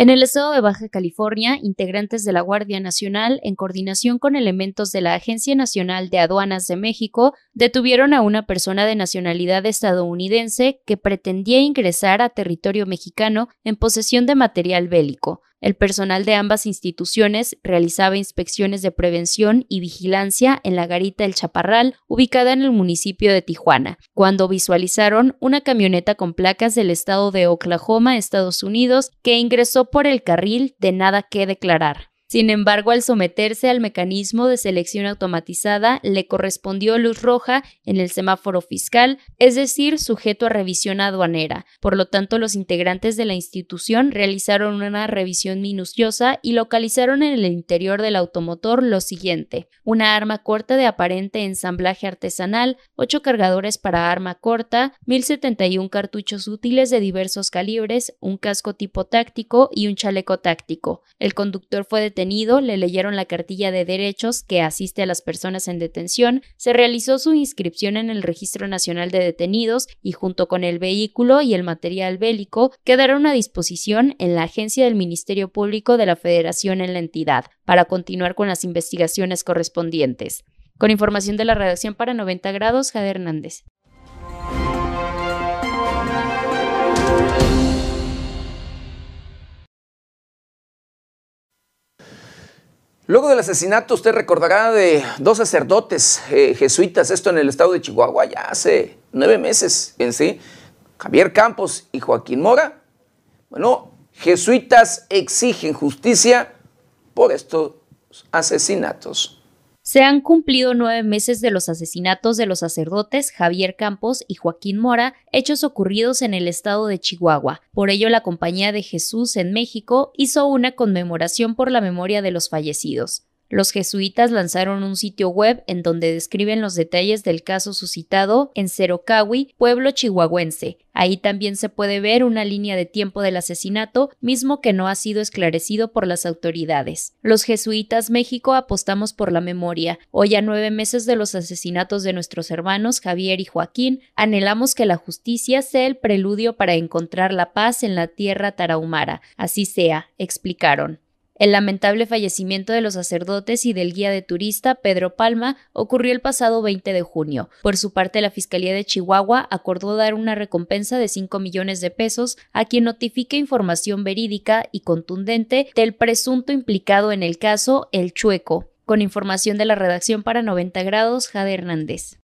En el estado de Baja California, integrantes de la Guardia Nacional, en coordinación con elementos de la Agencia Nacional de Aduanas de México, detuvieron a una persona de nacionalidad estadounidense que pretendía ingresar a territorio mexicano en posesión de material bélico. El personal de ambas instituciones realizaba inspecciones de prevención y vigilancia en la garita El Chaparral, ubicada en el municipio de Tijuana, cuando visualizaron una camioneta con placas del estado de Oklahoma, Estados Unidos, que ingresó por el carril de nada que declarar. Sin embargo, al someterse al mecanismo de selección automatizada, le correspondió luz roja en el semáforo fiscal, es decir, sujeto a revisión aduanera. Por lo tanto, los integrantes de la institución realizaron una revisión minuciosa y localizaron en el interior del automotor lo siguiente: una arma corta de aparente ensamblaje artesanal, ocho cargadores para arma corta, 1071 cartuchos útiles de diversos calibres, un casco tipo táctico y un chaleco táctico. El conductor fue detenido le leyeron la cartilla de derechos que asiste a las personas en detención, se realizó su inscripción en el Registro Nacional de Detenidos y junto con el vehículo y el material bélico quedaron a disposición en la agencia del Ministerio Público de la Federación en la entidad para continuar con las investigaciones correspondientes. Con información de la redacción para 90 grados, Jade Hernández. Luego del asesinato, usted recordará de dos sacerdotes eh, jesuitas, esto en el estado de Chihuahua, ya hace nueve meses en sí, Javier Campos y Joaquín Mora. Bueno, jesuitas exigen justicia por estos asesinatos. Se han cumplido nueve meses de los asesinatos de los sacerdotes Javier Campos y Joaquín Mora, hechos ocurridos en el estado de Chihuahua. Por ello, la Compañía de Jesús en México hizo una conmemoración por la memoria de los fallecidos. Los jesuitas lanzaron un sitio web en donde describen los detalles del caso suscitado en Cerocawi, pueblo chihuahuense. Ahí también se puede ver una línea de tiempo del asesinato, mismo que no ha sido esclarecido por las autoridades. Los jesuitas México apostamos por la memoria. Hoy a nueve meses de los asesinatos de nuestros hermanos Javier y Joaquín, anhelamos que la justicia sea el preludio para encontrar la paz en la tierra tarahumara. Así sea, explicaron. El lamentable fallecimiento de los sacerdotes y del guía de turista Pedro Palma ocurrió el pasado 20 de junio. Por su parte, la Fiscalía de Chihuahua acordó dar una recompensa de 5 millones de pesos a quien notifique información verídica y contundente del presunto implicado en el caso El Chueco. Con información de la redacción para 90 grados, Jade Hernández.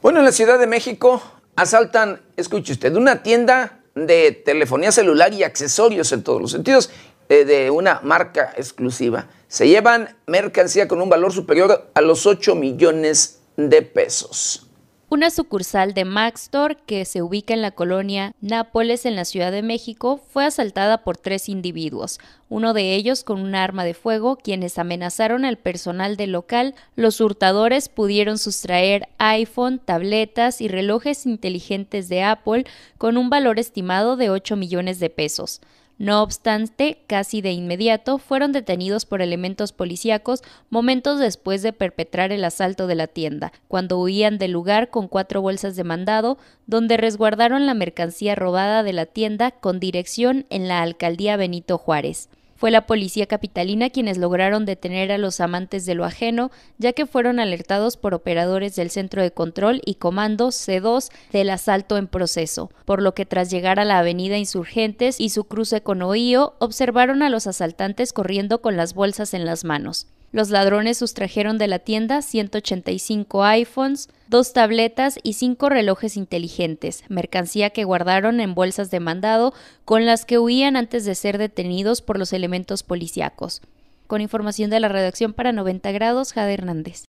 Bueno, en la Ciudad de México asaltan, escuche usted, una tienda de telefonía celular y accesorios en todos los sentidos eh, de una marca exclusiva. Se llevan mercancía con un valor superior a los 8 millones de pesos. Una sucursal de Maxtor que se ubica en la colonia Nápoles en la Ciudad de México fue asaltada por tres individuos, uno de ellos con un arma de fuego, quienes amenazaron al personal del local. Los hurtadores pudieron sustraer iPhone, tabletas y relojes inteligentes de Apple con un valor estimado de 8 millones de pesos. No obstante, casi de inmediato fueron detenidos por elementos policíacos momentos después de perpetrar el asalto de la tienda, cuando huían del lugar con cuatro bolsas de mandado, donde resguardaron la mercancía robada de la tienda con dirección en la alcaldía Benito Juárez. Fue la policía capitalina quienes lograron detener a los amantes de lo ajeno, ya que fueron alertados por operadores del Centro de Control y Comando C2 del asalto en proceso, por lo que tras llegar a la avenida Insurgentes y su cruce con Oío, observaron a los asaltantes corriendo con las bolsas en las manos. Los ladrones sustrajeron de la tienda 185 iPhones, dos tabletas y cinco relojes inteligentes, mercancía que guardaron en bolsas de mandado con las que huían antes de ser detenidos por los elementos policíacos. Con información de la redacción para 90 grados, Jade Hernández.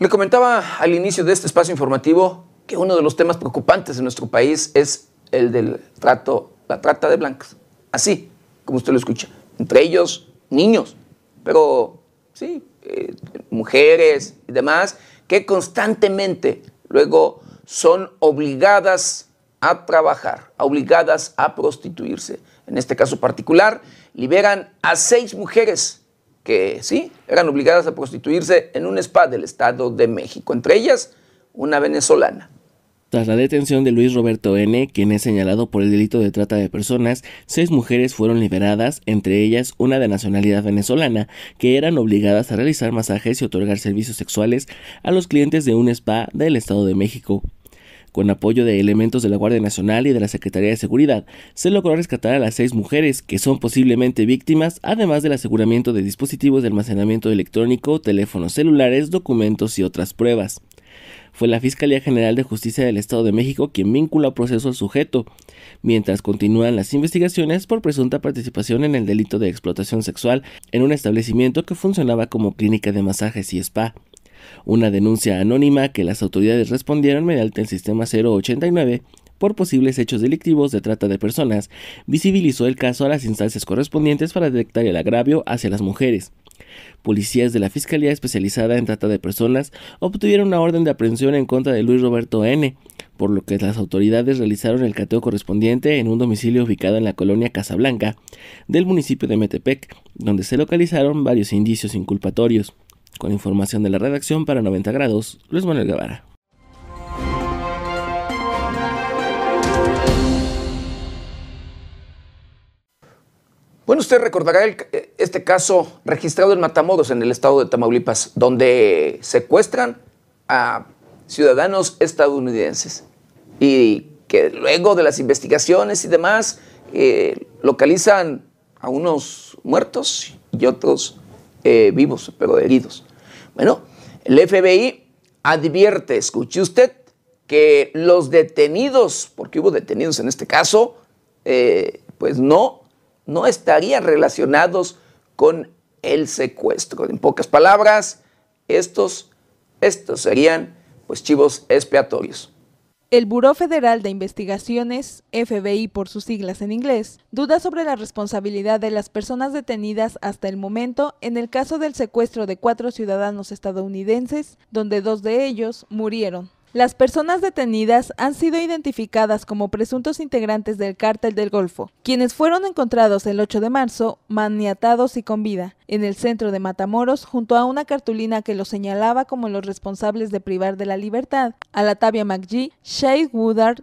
Le comentaba al inicio de este espacio informativo que uno de los temas preocupantes en nuestro país es el del trato, la trata de blancas. Así, como usted lo escucha. Entre ellos, niños, pero sí, eh, mujeres y demás, que constantemente luego son obligadas a trabajar, obligadas a prostituirse. En este caso particular, liberan a seis mujeres que sí, eran obligadas a prostituirse en un spa del Estado de México, entre ellas una venezolana. Tras la detención de Luis Roberto N., quien es señalado por el delito de trata de personas, seis mujeres fueron liberadas, entre ellas una de nacionalidad venezolana, que eran obligadas a realizar masajes y otorgar servicios sexuales a los clientes de un spa del Estado de México. Con apoyo de elementos de la Guardia Nacional y de la Secretaría de Seguridad, se logró rescatar a las seis mujeres, que son posiblemente víctimas, además del aseguramiento de dispositivos de almacenamiento electrónico, teléfonos celulares, documentos y otras pruebas fue la Fiscalía General de Justicia del Estado de México quien vincula proceso al sujeto, mientras continúan las investigaciones por presunta participación en el delito de explotación sexual en un establecimiento que funcionaba como clínica de masajes y spa. Una denuncia anónima que las autoridades respondieron mediante el sistema 089 por posibles hechos delictivos de trata de personas, visibilizó el caso a las instancias correspondientes para detectar el agravio hacia las mujeres. Policías de la Fiscalía Especializada en Trata de Personas obtuvieron una orden de aprehensión en contra de Luis Roberto N., por lo que las autoridades realizaron el cateo correspondiente en un domicilio ubicado en la colonia Casablanca del municipio de Metepec, donde se localizaron varios indicios inculpatorios. Con información de la redacción para 90 grados, Luis Manuel Guevara. Bueno, usted recordará este caso registrado en Matamoros, en el estado de Tamaulipas, donde secuestran a ciudadanos estadounidenses y que luego de las investigaciones y demás eh, localizan a unos muertos y otros eh, vivos, pero heridos. Bueno, el FBI advierte, escuche usted, que los detenidos, porque hubo detenidos en este caso, eh, pues no, no estarían relacionados con el secuestro. En pocas palabras, estos, estos serían pues chivos expiatorios. El Buró Federal de Investigaciones, FBI por sus siglas en inglés, duda sobre la responsabilidad de las personas detenidas hasta el momento en el caso del secuestro de cuatro ciudadanos estadounidenses, donde dos de ellos murieron. Las personas detenidas han sido identificadas como presuntos integrantes del cártel del Golfo, quienes fueron encontrados el 8 de marzo maniatados y con vida en el centro de Matamoros junto a una cartulina que los señalaba como los responsables de privar de la libertad a Latavia McGee, Shade Woodard,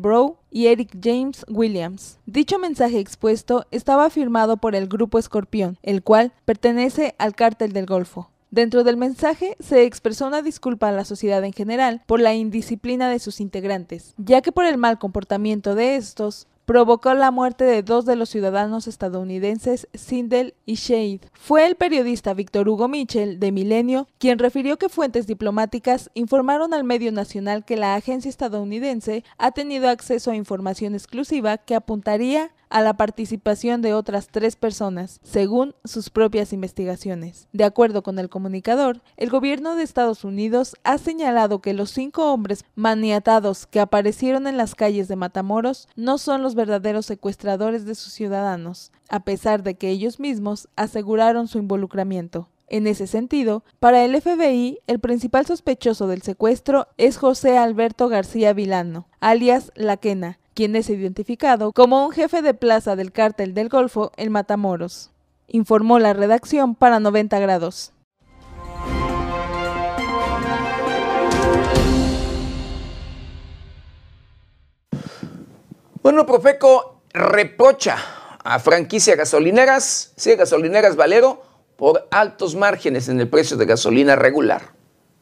Bro y Eric James Williams. Dicho mensaje expuesto estaba firmado por el Grupo Escorpión, el cual pertenece al cártel del Golfo. Dentro del mensaje se expresó una disculpa a la sociedad en general por la indisciplina de sus integrantes, ya que por el mal comportamiento de estos provocó la muerte de dos de los ciudadanos estadounidenses, Sindel y Shade. Fue el periodista Víctor Hugo Mitchell, de Milenio, quien refirió que fuentes diplomáticas informaron al medio nacional que la agencia estadounidense ha tenido acceso a información exclusiva que apuntaría a la participación de otras tres personas, según sus propias investigaciones. De acuerdo con el comunicador, el gobierno de Estados Unidos ha señalado que los cinco hombres maniatados que aparecieron en las calles de Matamoros no son los verdaderos secuestradores de sus ciudadanos, a pesar de que ellos mismos aseguraron su involucramiento. En ese sentido, para el FBI, el principal sospechoso del secuestro es José Alberto García Vilano, alias La Quena, quien es identificado como un jefe de plaza del cártel del Golfo en Matamoros. Informó la redacción para 90 grados. Bueno, Profeco reprocha a franquicia gasolineras, sí, gasolineras Valero, por altos márgenes en el precio de gasolina regular.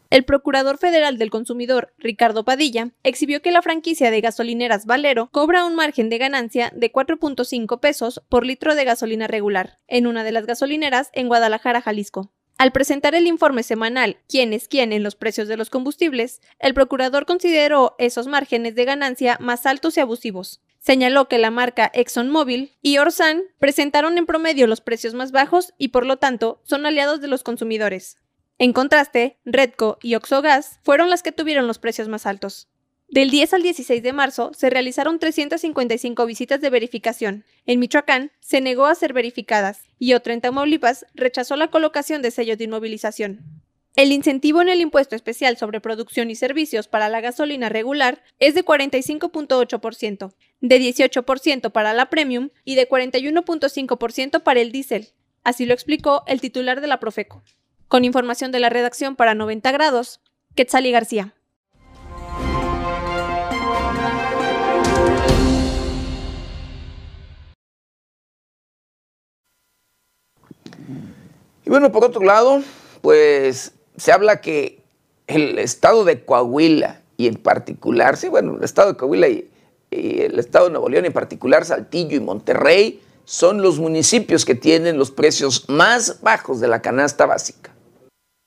El Procurador Federal del Consumidor, Ricardo Padilla, exhibió que la franquicia de gasolineras Valero cobra un margen de ganancia de 4.5 pesos por litro de gasolina regular, en una de las gasolineras en Guadalajara, Jalisco. Al presentar el informe semanal ¿Quién es quién en los precios de los combustibles?, el procurador consideró esos márgenes de ganancia más altos y abusivos. Señaló que la marca ExxonMobil y Orsan presentaron en promedio los precios más bajos y por lo tanto son aliados de los consumidores. En contraste, Redco y Oxogas fueron las que tuvieron los precios más altos. Del 10 al 16 de marzo se realizaron 355 visitas de verificación. En Michoacán se negó a ser verificadas y otra en Tamaulipas rechazó la colocación de sellos de inmovilización. El incentivo en el impuesto especial sobre producción y servicios para la gasolina regular es de 45.8%, de 18% para la premium y de 41.5% para el diésel. Así lo explicó el titular de la Profeco. Con información de la redacción para 90 grados, Quetzali García. Y bueno, por otro lado, pues se habla que el estado de Coahuila y en particular, sí, bueno, el estado de Coahuila y, y, el estado de Nuevo León, en particular Saltillo y Monterrey, son los municipios que tienen los precios más bajos de la canasta básica.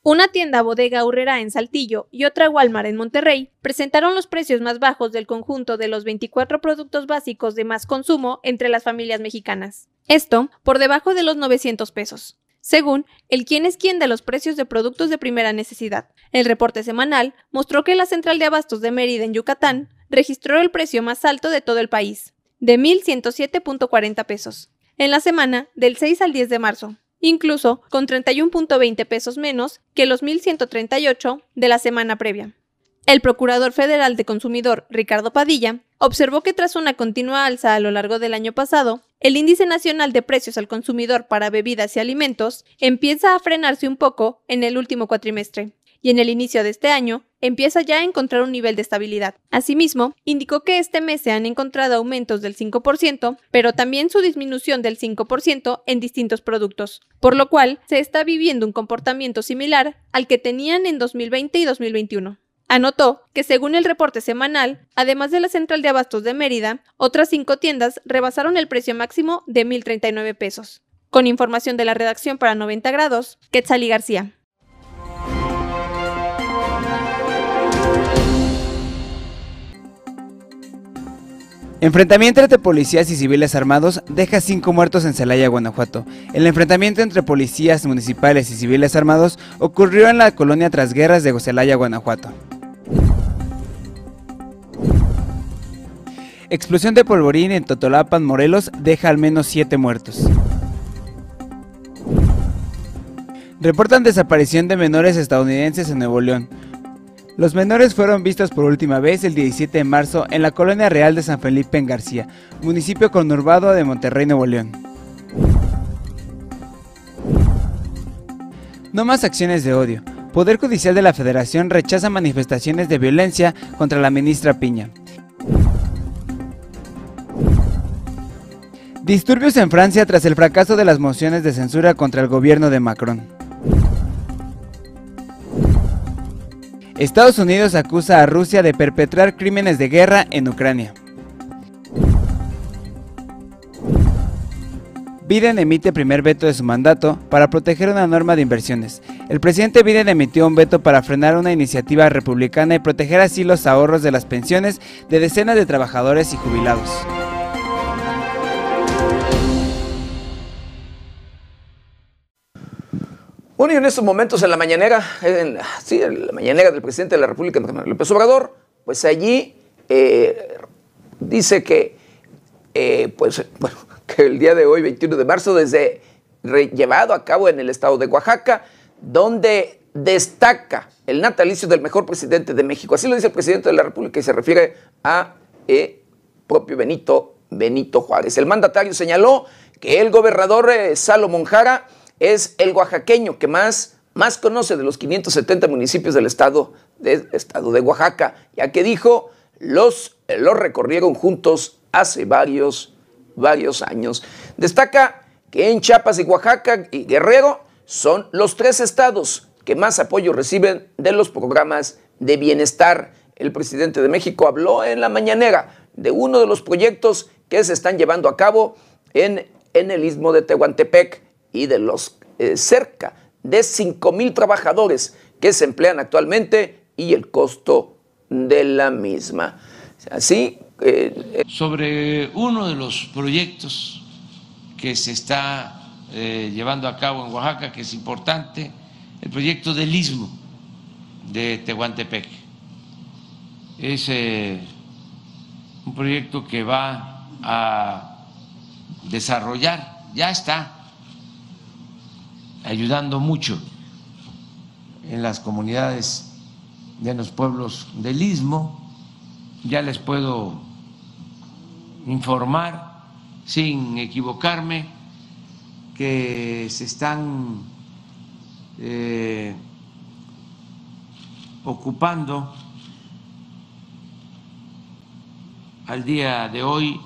Una tienda bodega Urrera en Saltillo y otra Walmart en Monterrey presentaron los precios más bajos del conjunto de los 24 productos básicos de más consumo entre las familias mexicanas. Esto por debajo de los 900 pesos. Según el quién es quién de los precios de productos de primera necesidad. El reporte semanal mostró que la central de abastos de Mérida en Yucatán registró el precio más alto de todo el país, de 1.107.40 pesos, en la semana del 6 al 10 de marzo, incluso con 31.20 pesos menos que los 1.138 de la semana previa. El Procurador Federal de Consumidor, Ricardo Padilla, observó que tras una continua alza a lo largo del año pasado, el índice nacional de precios al consumidor para bebidas y alimentos empieza a frenarse un poco en el último cuatrimestre, y en el inicio de este año empieza ya a encontrar un nivel de estabilidad. Asimismo, indicó que este mes se han encontrado aumentos del 5%, pero también su disminución del 5% en distintos productos, por lo cual se está viviendo un comportamiento similar al que tenían en 2020 y 2021. Anotó que según el reporte semanal, además de la central de abastos de Mérida, otras cinco tiendas rebasaron el precio máximo de 1.039 pesos. Con información de la redacción para 90 grados, Quetzali García. Enfrentamiento entre policías y civiles armados deja cinco muertos en Celaya, Guanajuato. El enfrentamiento entre policías municipales y civiles armados ocurrió en la colonia Trasguerras de Celaya, Guanajuato. Explosión de polvorín en Totolapan, Morelos, deja al menos siete muertos. Reportan desaparición de menores estadounidenses en Nuevo León. Los menores fueron vistos por última vez el 17 de marzo en la colonia real de San Felipe en García, municipio conurbado de Monterrey, Nuevo León. No más acciones de odio. Poder Judicial de la Federación rechaza manifestaciones de violencia contra la ministra Piña. Disturbios en Francia tras el fracaso de las mociones de censura contra el gobierno de Macron. Estados Unidos acusa a Rusia de perpetrar crímenes de guerra en Ucrania. Biden emite primer veto de su mandato para proteger una norma de inversiones. El presidente Biden emitió un veto para frenar una iniciativa republicana y proteger así los ahorros de las pensiones de decenas de trabajadores y jubilados. Bueno, y en estos momentos en la mañanera, en, sí, en la mañanera del presidente de la República, López Obrador, pues allí eh, dice que, eh, pues, bueno, que el día de hoy, 21 de marzo, desde llevado a cabo en el estado de Oaxaca, donde destaca el natalicio del mejor presidente de México. Así lo dice el presidente de la República y se refiere a eh, propio Benito, Benito Juárez. El mandatario señaló que el gobernador Salomón Jara es el oaxaqueño que más, más conoce de los 570 municipios del estado de, estado de Oaxaca, ya que dijo, los, los recorrieron juntos hace varios, varios años. Destaca que en Chiapas y Oaxaca y Guerrero son los tres estados que más apoyo reciben de los programas de bienestar. El presidente de México habló en la mañanera de uno de los proyectos que se están llevando a cabo en, en el istmo de Tehuantepec y de los eh, cerca de 5 mil trabajadores que se emplean actualmente y el costo de la misma. Así. Eh, eh, Sobre uno de los proyectos que se está llevando a cabo en Oaxaca, que es importante, el proyecto del Istmo de Tehuantepec. Es un proyecto que va a desarrollar, ya está ayudando mucho en las comunidades de los pueblos del istmo. Ya les puedo informar, sin equivocarme, que se están eh, ocupando al día de hoy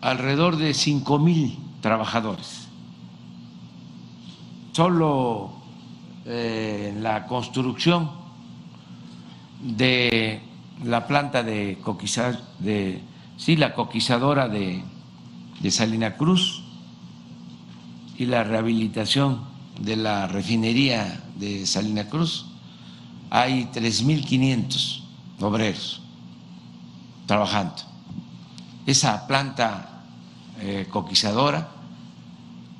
alrededor de cinco mil trabajadores solo eh, la construcción de la planta de coquizar, de, sí, la coquizadora de, de Salina Cruz y la rehabilitación de la refinería de Salina Cruz, hay 3.500 obreros trabajando. Esa planta eh, coquizadora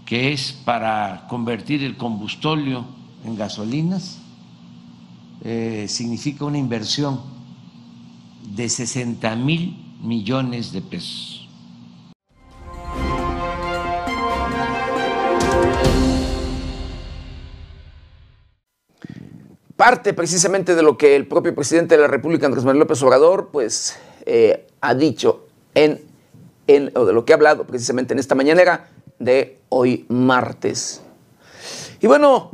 que es para convertir el combustóleo en gasolinas, eh, significa una inversión de 60 mil millones de pesos. Parte precisamente de lo que el propio presidente de la República, Andrés Manuel López Obrador, pues eh, ha dicho en, en, o de lo que ha hablado precisamente en esta mañanera, de hoy martes. Y bueno,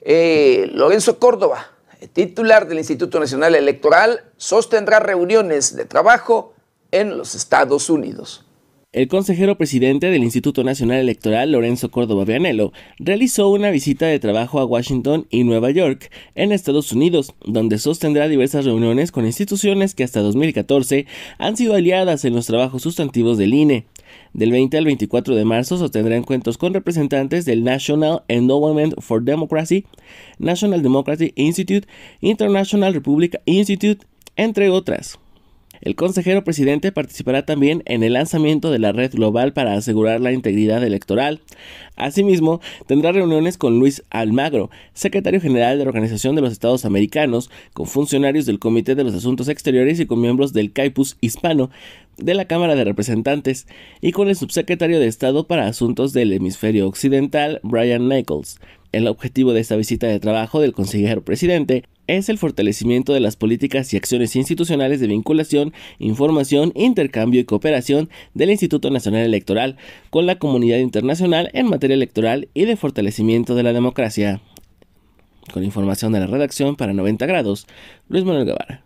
eh, Lorenzo Córdoba, titular del Instituto Nacional Electoral, sostendrá reuniones de trabajo en los Estados Unidos. El consejero presidente del Instituto Nacional Electoral, Lorenzo Córdoba Vianello, realizó una visita de trabajo a Washington y Nueva York, en Estados Unidos, donde sostendrá diversas reuniones con instituciones que hasta 2014 han sido aliadas en los trabajos sustantivos del INE. Del 20 al 24 de marzo sostendrá encuentros con representantes del National Endowment for Democracy, National Democracy Institute, International Republic Institute, entre otras. El consejero presidente participará también en el lanzamiento de la red global para asegurar la integridad electoral. Asimismo, tendrá reuniones con Luis Almagro, secretario general de la Organización de los Estados Americanos, con funcionarios del Comité de los Asuntos Exteriores y con miembros del CAIPUS hispano de la Cámara de Representantes y con el subsecretario de Estado para Asuntos del Hemisferio Occidental, Brian Nichols. El objetivo de esta visita de trabajo del consejero presidente es el fortalecimiento de las políticas y acciones institucionales de vinculación, información, intercambio y cooperación del Instituto Nacional Electoral con la comunidad internacional en materia electoral y de fortalecimiento de la democracia. Con información de la redacción para 90 grados, Luis Manuel Guevara.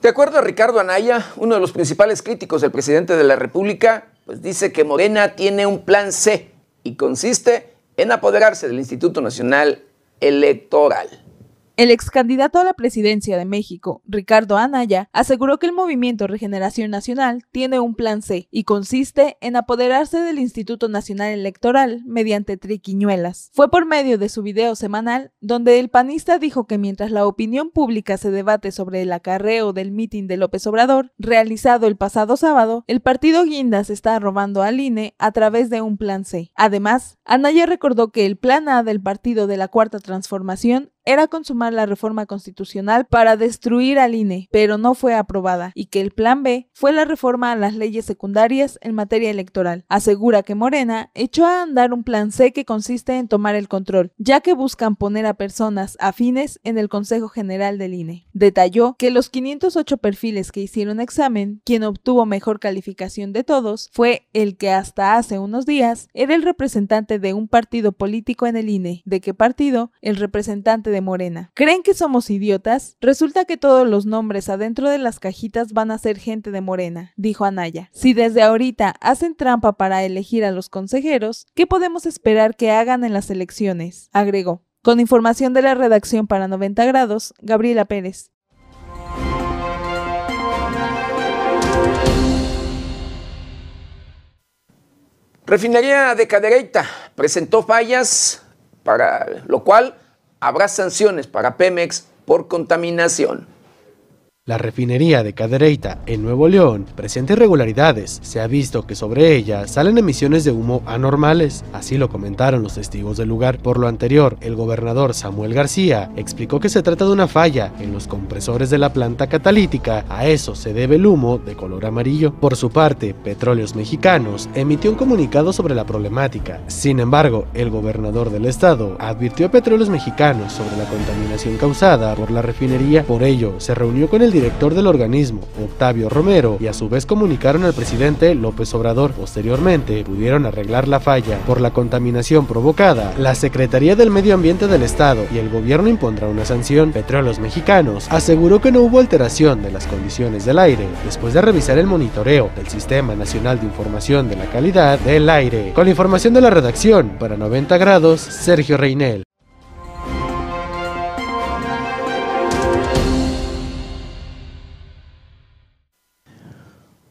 De acuerdo a Ricardo Anaya, uno de los principales críticos del presidente de la República, pues dice que Morena tiene un plan C y consiste en apoderarse del Instituto Nacional Electoral. El ex candidato a la presidencia de México, Ricardo Anaya, aseguró que el movimiento Regeneración Nacional tiene un plan C y consiste en apoderarse del Instituto Nacional Electoral mediante triquiñuelas. Fue por medio de su video semanal donde el panista dijo que mientras la opinión pública se debate sobre el acarreo del mitin de López Obrador, realizado el pasado sábado, el partido Guindas está robando al INE a través de un plan C. Además, Anaya recordó que el plan A del partido de la Cuarta Transformación era consumar la reforma constitucional para destruir al INE, pero no fue aprobada, y que el plan B fue la reforma a las leyes secundarias en materia electoral. Asegura que Morena echó a andar un plan C que consiste en tomar el control, ya que buscan poner a personas afines en el Consejo General del INE. Detalló que los 508 perfiles que hicieron examen, quien obtuvo mejor calificación de todos fue el que hasta hace unos días era el representante de un partido político en el INE. ¿De qué partido? El representante de Morena. ¿Creen que somos idiotas? Resulta que todos los nombres adentro de las cajitas van a ser gente de Morena, dijo Anaya. Si desde ahorita hacen trampa para elegir a los consejeros, ¿qué podemos esperar que hagan en las elecciones? agregó. Con información de la redacción para 90 grados, Gabriela Pérez. Refinería de Cadereyta presentó fallas, para lo cual habrá sanciones para Pemex por contaminación. La refinería de Cadereyta en Nuevo León presenta irregularidades. Se ha visto que sobre ella salen emisiones de humo anormales. Así lo comentaron los testigos del lugar. Por lo anterior, el gobernador Samuel García explicó que se trata de una falla en los compresores de la planta catalítica. A eso se debe el humo de color amarillo. Por su parte, Petróleos Mexicanos emitió un comunicado sobre la problemática. Sin embargo, el gobernador del estado advirtió a Petróleos Mexicanos sobre la contaminación causada por la refinería. Por ello, se reunió con el director del organismo, Octavio Romero, y a su vez comunicaron al presidente López Obrador. Posteriormente, pudieron arreglar la falla por la contaminación provocada. La Secretaría del Medio Ambiente del Estado y el gobierno impondrá una sanción. Petróleos Mexicanos aseguró que no hubo alteración de las condiciones del aire después de revisar el monitoreo del Sistema Nacional de Información de la Calidad del Aire. Con la información de la redacción, para 90 grados, Sergio Reinel.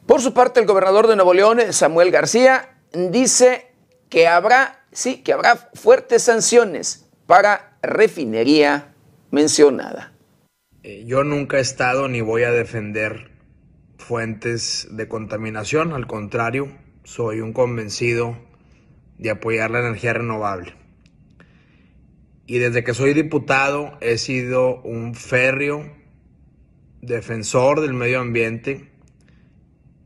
Por su parte, el gobernador de Nuevo León, Samuel García, dice que habrá, sí, que habrá fuertes sanciones para refinería mencionada. Eh, yo nunca he estado ni voy a defender fuentes de contaminación, al contrario, soy un convencido de apoyar la energía renovable. Y desde que soy diputado he sido un férreo defensor del medio ambiente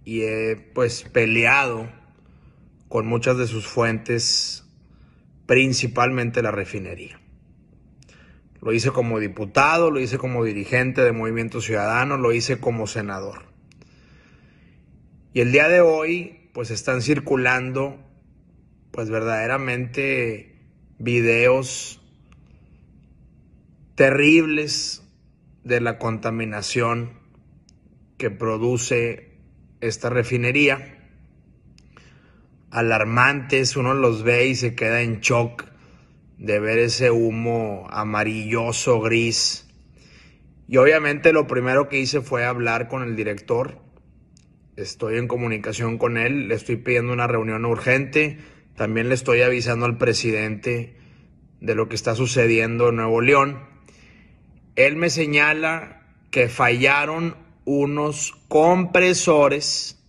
y he pues peleado con muchas de sus fuentes, principalmente la refinería. Lo hice como diputado, lo hice como dirigente de Movimiento Ciudadano, lo hice como senador. Y el día de hoy pues están circulando pues verdaderamente videos terribles de la contaminación que produce esta refinería. Alarmantes, uno los ve y se queda en shock de ver ese humo amarilloso, gris. Y obviamente lo primero que hice fue hablar con el director. Estoy en comunicación con él, le estoy pidiendo una reunión urgente. También le estoy avisando al presidente de lo que está sucediendo en Nuevo León. Él me señala que fallaron unos compresores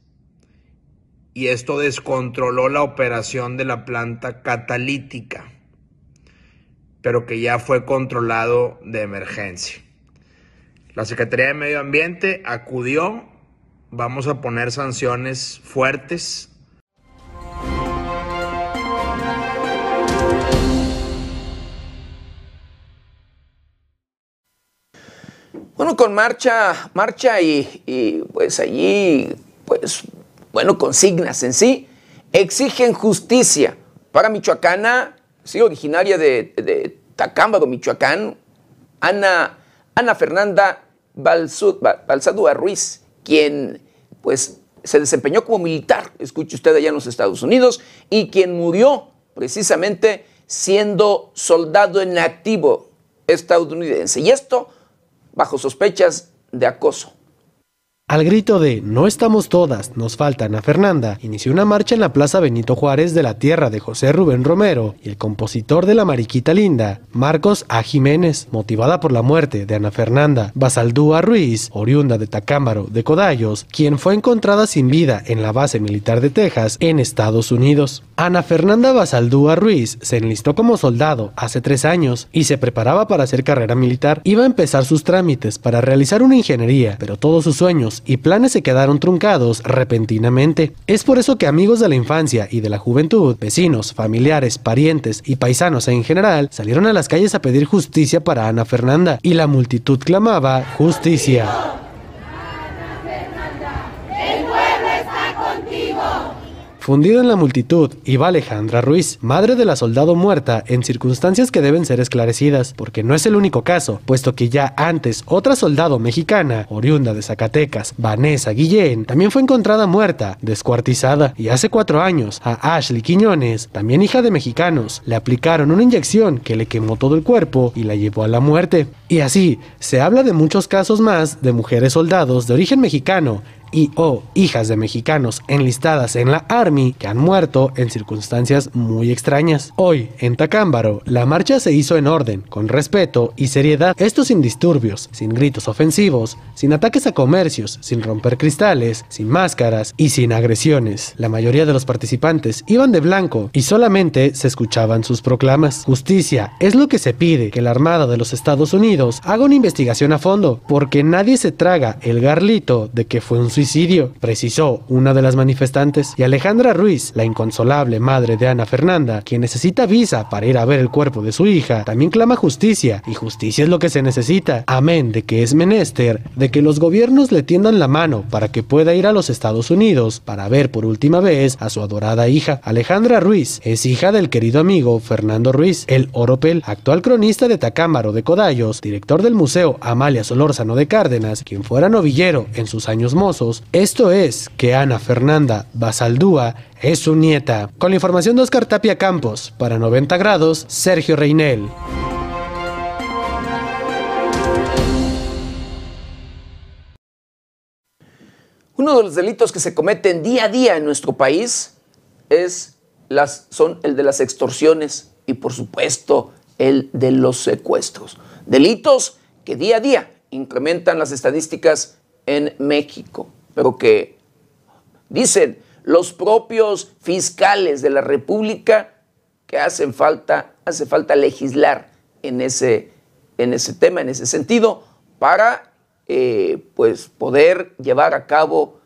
y esto descontroló la operación de la planta catalítica, pero que ya fue controlado de emergencia. La Secretaría de Medio Ambiente acudió, vamos a poner sanciones fuertes Bueno, con marcha, marcha y, pues allí, pues, bueno, consignas en sí, exigen justicia para Michoacana, sí, originaria de, de Tacámbaro, Michoacán, Ana, Ana Fernanda Balsadúa Ruiz, quien pues se desempeñó como militar, escuche usted allá en los Estados Unidos, y quien murió precisamente siendo soldado en activo estadounidense. Y esto bajo sospechas de acoso. Al grito de No estamos todas, nos falta Ana Fernanda, inició una marcha en la Plaza Benito Juárez de la tierra de José Rubén Romero y el compositor de La Mariquita Linda, Marcos A. Jiménez, motivada por la muerte de Ana Fernanda Basaldúa Ruiz, oriunda de Tacámbaro de Codallos, quien fue encontrada sin vida en la base militar de Texas en Estados Unidos. Ana Fernanda Basaldúa Ruiz se enlistó como soldado hace tres años y se preparaba para hacer carrera militar. Iba a empezar sus trámites para realizar una ingeniería, pero todos sus y planes se quedaron truncados repentinamente. Es por eso que amigos de la infancia y de la juventud, vecinos, familiares, parientes y paisanos en general salieron a las calles a pedir justicia para Ana Fernanda y la multitud clamaba justicia. Fundido en la multitud iba Alejandra Ruiz, madre de la soldado muerta, en circunstancias que deben ser esclarecidas, porque no es el único caso, puesto que ya antes otra soldado mexicana, oriunda de Zacatecas, Vanessa Guillén, también fue encontrada muerta, descuartizada, y hace cuatro años a Ashley Quiñones, también hija de mexicanos, le aplicaron una inyección que le quemó todo el cuerpo y la llevó a la muerte. Y así, se habla de muchos casos más de mujeres soldados de origen mexicano y o hijas de mexicanos enlistadas en la Army que han muerto en circunstancias muy extrañas. Hoy, en Tacámbaro, la marcha se hizo en orden, con respeto y seriedad, esto sin disturbios, sin gritos ofensivos, sin ataques a comercios, sin romper cristales, sin máscaras y sin agresiones. La mayoría de los participantes iban de blanco y solamente se escuchaban sus proclamas. Justicia es lo que se pide, que la Armada de los Estados Unidos haga una investigación a fondo, porque nadie se traga el garlito de que fue un precisó una de las manifestantes, y Alejandra Ruiz, la inconsolable madre de Ana Fernanda, quien necesita visa para ir a ver el cuerpo de su hija, también clama justicia, y justicia es lo que se necesita, amén de que es menester de que los gobiernos le tiendan la mano para que pueda ir a los Estados Unidos para ver por última vez a su adorada hija. Alejandra Ruiz es hija del querido amigo Fernando Ruiz, el Oropel, actual cronista de Tacámbaro de Codallos, director del Museo Amalia Solórzano de Cárdenas, quien fuera novillero en sus años mozos, esto es que Ana Fernanda Basaldúa es su nieta. Con la información de Oscar Tapia Campos, para 90 grados, Sergio Reinel. Uno de los delitos que se cometen día a día en nuestro país es las, son el de las extorsiones y por supuesto el de los secuestros. Delitos que día a día incrementan las estadísticas en México pero que dicen los propios fiscales de la República que hacen falta, hace falta legislar en ese, en ese tema, en ese sentido, para eh, pues poder llevar a cabo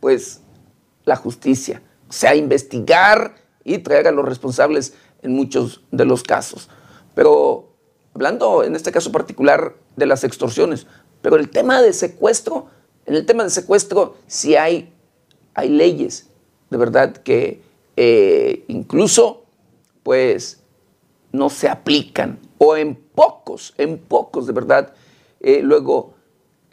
pues la justicia, o sea, investigar y traer a los responsables en muchos de los casos. Pero hablando en este caso particular de las extorsiones, pero el tema de secuestro en el tema de secuestro sí hay, hay leyes, de verdad, que eh, incluso pues no se aplican o en pocos, en pocos de verdad, eh, luego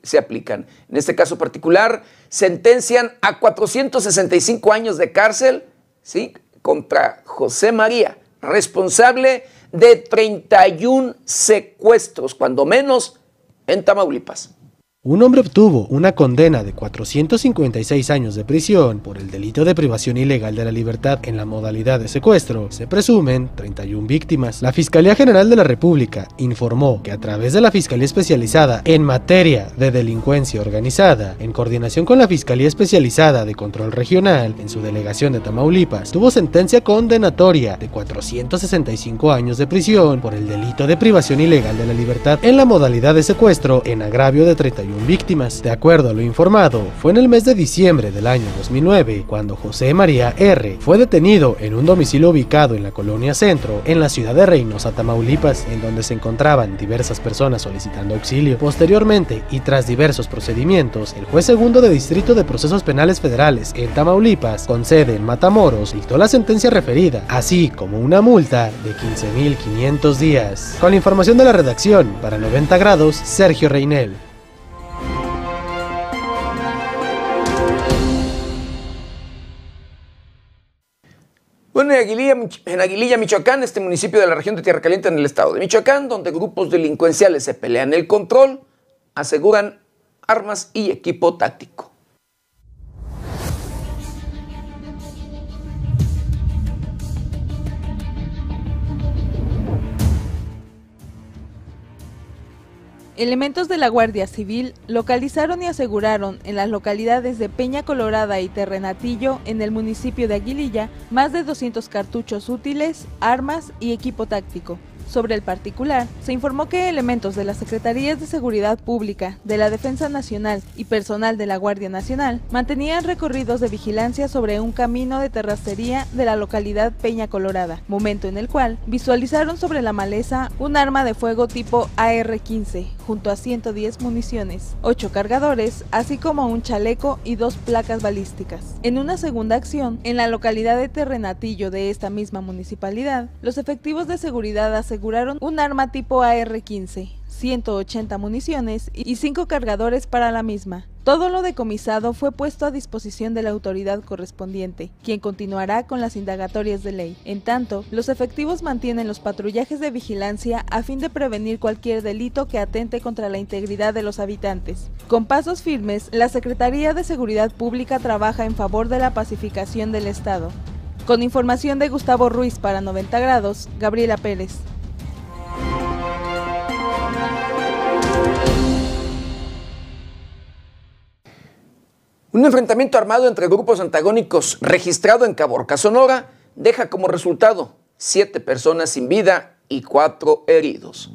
se aplican. En este caso particular, sentencian a 465 años de cárcel ¿sí? contra José María, responsable de 31 secuestros, cuando menos, en Tamaulipas. Un hombre obtuvo una condena de 456 años de prisión por el delito de privación ilegal de la libertad en la modalidad de secuestro. Se presumen 31 víctimas. La Fiscalía General de la República informó que a través de la Fiscalía Especializada en materia de delincuencia organizada, en coordinación con la Fiscalía Especializada de Control Regional en su delegación de Tamaulipas, tuvo sentencia condenatoria de 465 años de prisión por el delito de privación ilegal de la libertad en la modalidad de secuestro en agravio de 31 De acuerdo a lo informado, fue en el mes de diciembre del año 2009 cuando José María R. fue detenido en un domicilio ubicado en la colonia Centro, en la ciudad de Reynosa, Tamaulipas, en donde se encontraban diversas personas solicitando auxilio. Posteriormente, y tras diversos procedimientos, el juez segundo de Distrito de Procesos Penales Federales en Tamaulipas, con sede en Matamoros, dictó la sentencia referida, así como una multa de 15.500 días. Con la información de la redacción, para 90 grados, Sergio Reinel. Bueno, en Aguililla, Michoacán, este municipio de la región de Tierra Caliente en el estado de Michoacán, donde grupos delincuenciales se pelean el control, aseguran armas y equipo táctico. Elementos de la Guardia Civil localizaron y aseguraron en las localidades de Peña Colorada y Terrenatillo, en el municipio de Aguililla, más de 200 cartuchos útiles, armas y equipo táctico. Sobre el particular, se informó que elementos de las Secretarías de Seguridad Pública, de la Defensa Nacional y personal de la Guardia Nacional mantenían recorridos de vigilancia sobre un camino de terracería de la localidad Peña Colorada, momento en el cual visualizaron sobre la maleza un arma de fuego tipo AR-15, junto a 110 municiones, 8 cargadores, así como un chaleco y dos placas balísticas. En una segunda acción, en la localidad de Terrenatillo de esta misma municipalidad, los efectivos de seguridad aseguraron aseguraron un arma tipo AR-15, 180 municiones y 5 cargadores para la misma. Todo lo decomisado fue puesto a disposición de la autoridad correspondiente, quien continuará con las indagatorias de ley. En tanto, los efectivos mantienen los patrullajes de vigilancia a fin de prevenir cualquier delito que atente contra la integridad de los habitantes. Con pasos firmes, la Secretaría de Seguridad Pública trabaja en favor de la pacificación del Estado. Con información de Gustavo Ruiz para 90 grados, Gabriela Pérez. Un enfrentamiento armado entre grupos antagónicos registrado en Caborca, Sonora, deja como resultado siete personas sin vida y cuatro heridos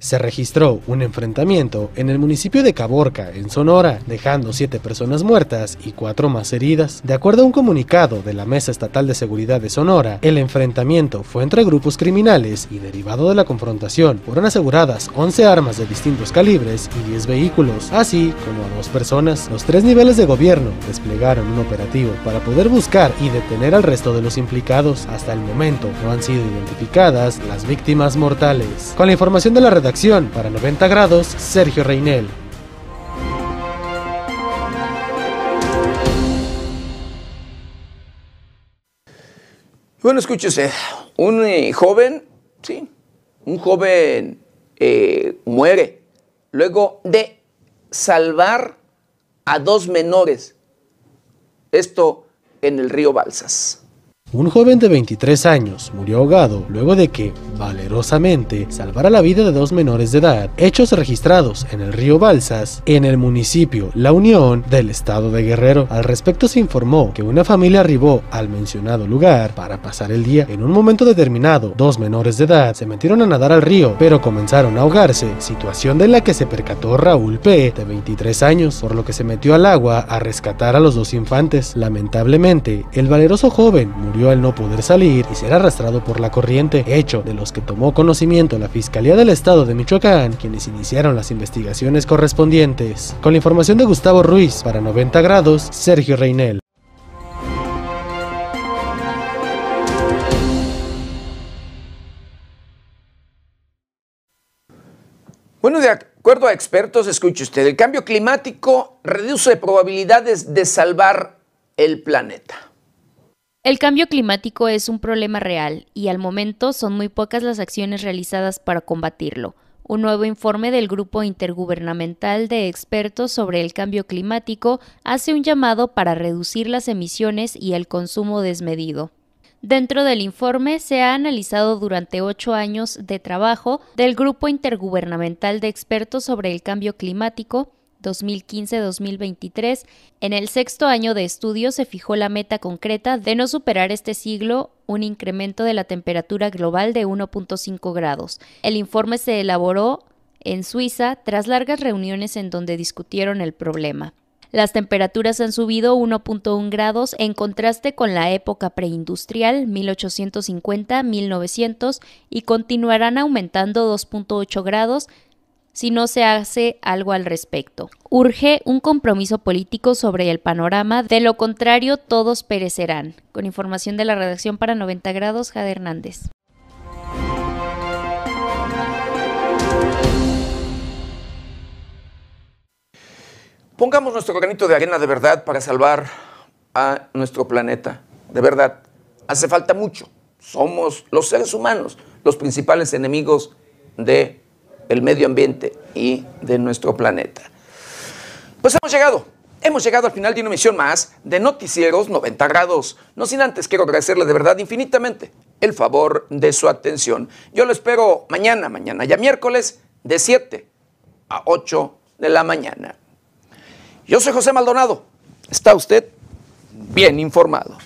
se registró un enfrentamiento en el municipio de Caborca, en Sonora, dejando siete personas muertas y cuatro más heridas. De acuerdo a un comunicado de la Mesa Estatal de Seguridad de Sonora, el enfrentamiento fue entre grupos criminales y derivado de la confrontación fueron aseguradas 11 armas de distintos calibres y 10 vehículos, así como a dos personas. Los tres niveles de gobierno desplegaron un operativo para poder buscar y detener al resto de los implicados. Hasta el momento no han sido identificadas las víctimas mortales. Con la información de la redacción para 90 grados, Sergio Reinel. Bueno, escúchese, un eh, joven, sí, un joven eh, muere luego de salvar a dos menores. Esto en el río Balsas. Un joven de 23 años murió ahogado luego de que, valerosamente, salvara la vida de dos menores de edad, hechos registrados en el río Balsas, en el municipio La Unión del estado de Guerrero. Al respecto se informó que una familia arribó al mencionado lugar para pasar el día. En un momento determinado, dos menores de edad se metieron a nadar al río, pero comenzaron a ahogarse, situación de la que se percató Raúl P., de 23 años, por lo que se metió al agua a rescatar a los dos infantes. Lamentablemente, el valeroso joven murió al no poder salir y ser arrastrado por la corriente, hecho de los que tomó conocimiento la Fiscalía del Estado de Michoacán, quienes iniciaron las investigaciones correspondientes. Con la información de Gustavo Ruiz, para 90 grados, Sergio Reinel. Bueno, de acuerdo a expertos, escuche usted, el cambio climático reduce probabilidades de salvar el planeta. El cambio climático es un problema real y al momento son muy pocas las acciones realizadas para combatirlo. Un nuevo informe del Grupo Intergubernamental de Expertos sobre el Cambio Climático hace un llamado para reducir las emisiones y el consumo desmedido. Dentro del informe se ha analizado durante ocho años de trabajo del Grupo Intergubernamental de Expertos sobre el Cambio Climático 2015-2023, en el sexto año de estudio se fijó la meta concreta de no superar este siglo un incremento de la temperatura global de 1.5 grados. El informe se elaboró en Suiza tras largas reuniones en donde discutieron el problema. Las temperaturas han subido 1.1 grados en contraste con la época preindustrial 1850-1900 y continuarán aumentando 2.8 grados si no se hace algo al respecto. Urge un compromiso político sobre el panorama, de lo contrario todos perecerán. Con información de la redacción para 90 grados, Jade Hernández. Pongamos nuestro granito de arena de verdad para salvar a nuestro planeta. De verdad, hace falta mucho. Somos los seres humanos los principales enemigos de el medio ambiente y de nuestro planeta. Pues hemos llegado, hemos llegado al final de una emisión más de Noticieros 90 grados. No sin antes quiero agradecerle de verdad infinitamente el favor de su atención. Yo lo espero mañana, mañana ya miércoles de 7 a 8 de la mañana. Yo soy José Maldonado. ¿Está usted bien informado?